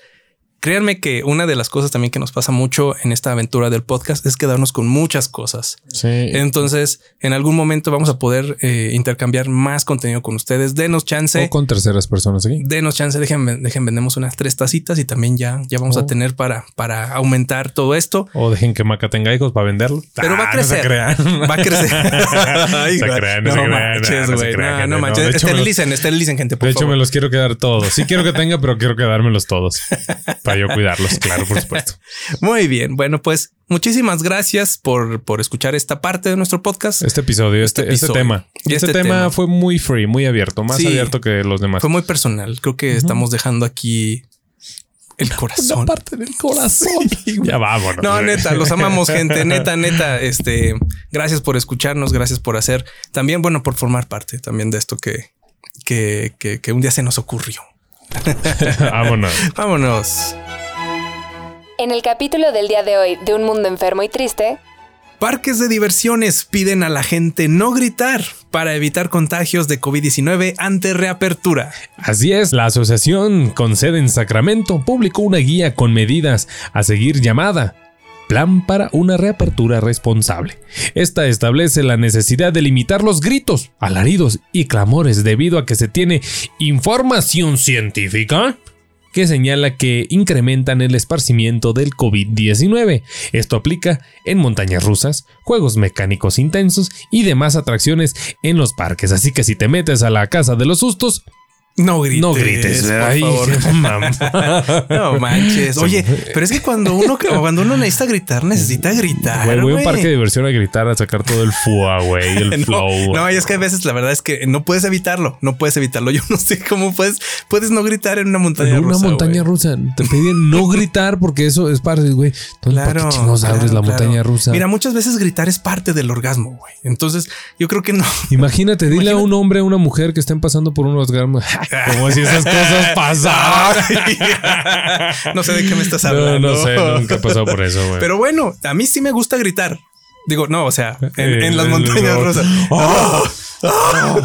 Créanme que una de las cosas también que nos pasa mucho en esta aventura del podcast es quedarnos con muchas cosas. Sí. Entonces, en algún momento vamos a poder eh, intercambiar más contenido con ustedes. Denos chance. o con terceras personas aquí. Denos chance, dejen, dejen, vendemos unas tres tacitas y también ya, ya vamos Oh. a tener para, para aumentar todo esto. O dejen que Maca tenga hijos para venderlo. Pero va a Ah, no crecer. Va a crecer. Ay, Se crean, no se crean, manches, güey. No, no manches. Esterilicen, esterilicen, gente, por De hecho, favor. me los quiero quedar todos. Sí quiero que tenga, pero quiero quedármelos todos. Para yo cuidarlos, claro, por supuesto. Muy bien. Bueno, pues muchísimas gracias por, por escuchar esta parte de nuestro podcast. Este episodio, Este este, este, episodio. tema. Y Este, este tema, tema. fue muy free, muy abierto, más Sí. abierto que los demás. Fue muy personal. Creo que estamos dejando aquí el corazón. parte del corazón. ya vámonos. No, neta, los amamos, gente. Neta, neta. Este, gracias por escucharnos, gracias por hacer también, bueno, por formar parte también de esto que, que, que, que un día se nos ocurrió. vámonos. Vámonos. En el capítulo del día de hoy de Un Mundo Enfermo y Triste, Parques de diversiones piden a la gente no gritar para evitar contagios de COVID-19 ante reapertura. Así es, la asociación con sede en Sacramento publicó una guía con medidas a seguir llamada Plan para una reapertura responsable. Esta establece la necesidad de limitar los gritos, alaridos y clamores debido a que se tiene información científica que señala que incrementan el esparcimiento del COVID-19. Esto aplica en montañas rusas, juegos mecánicos intensos y demás atracciones en los parques. Así que si te metes a la casa de los sustos, No grites. no grites, por Ay, favor. No manches. Oye, pero es que cuando uno, cuando uno necesita gritar, necesita gritar. Güey, voy a un parque de diversión a gritar, a sacar todo el fua, güey, el No, flow. no, y es que a veces la verdad es que no puedes evitarlo, no puedes evitarlo. Yo no sé cómo puedes, puedes no gritar en una montaña En una rusa, montaña güey. rusa. Te piden no gritar porque eso es parte, güey. Entonces, ¿para Claro, qué chingados claro, abres la claro. montaña rusa? Mira, muchas veces gritar es parte del orgasmo, güey. Entonces, yo creo que no. Imagínate, dile a un hombre, a una mujer que estén pasando por un orgasmo. Como si esas cosas pasaran. no sé de qué me estás No, hablando. no sé, nunca he pasado por eso, güey. Pero bueno, a mí sí me gusta gritar. Digo, no, o sea, en, Eh, en las montañas el- rusas. ¡Oh!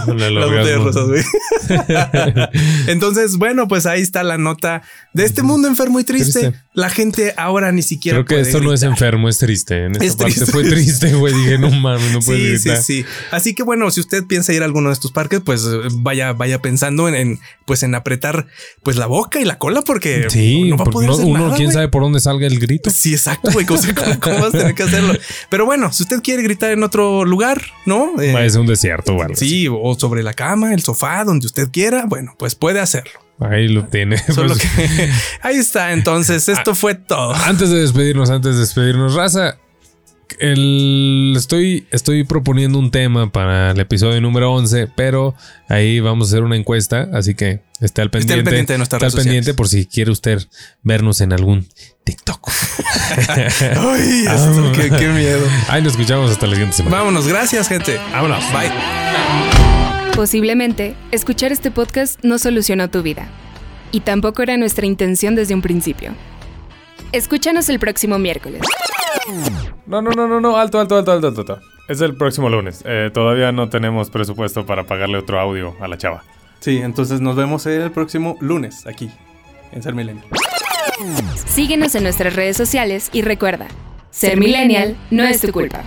El Las montañas rusas, güey. Entonces, bueno, pues ahí está la nota de este mundo enfermo y triste. Triste. La gente ahora ni siquiera. Creo que puede esto no es gritar. enfermo, es triste. En esta Es parte triste. fue triste, güey. Dije, no mames, no puedes Sí, sí, gritar. sí. Así que bueno, si usted piensa ir a alguno de estos parques, pues eh, vaya, vaya pensando en, en, pues en apretar pues la boca y la cola porque Sí, no va a poder no- hacer uno nada, quién güey. sabe por dónde salga el grito. Sí, exacto, güey. ¿Cómo, cómo- cómo vas a tener que hacerlo? Pero bueno, si usted quiere gritar en otro lugar, ¿no? Eh, Es un desierto, güey. sí, o sobre la cama, el sofá, donde usted quiera, bueno, pues puede hacerlo. Ahí lo tiene. Solo Pues, que ahí está. Entonces, esto fue todo. Antes de despedirnos, antes de despedirnos, raza, el, estoy, estoy proponiendo un tema para el episodio número 11, pero ahí vamos a hacer una encuesta, así que esté al pendiente. al pendiente de nuestras esté al pendiente por si quiere usted vernos en algún TikTok. Ay, esto, qué, qué miedo. Ahí nos escuchamos hasta la siguiente semana. Vámonos, gracias, gente. Vámonos. Bye. Posiblemente, escuchar este podcast no solucionó tu vida. Y tampoco era nuestra intención desde un principio. Escúchanos el próximo miércoles. No, no, no, no, no, alto, alto, alto, alto, alto. alto. Es el próximo lunes. Eh, todavía no tenemos presupuesto para pagarle otro audio a la chava. Sí, entonces nos vemos el próximo lunes aquí en Ser Milenio. Síguenos en nuestras redes sociales y recuerda, ser millennial no es tu culpa.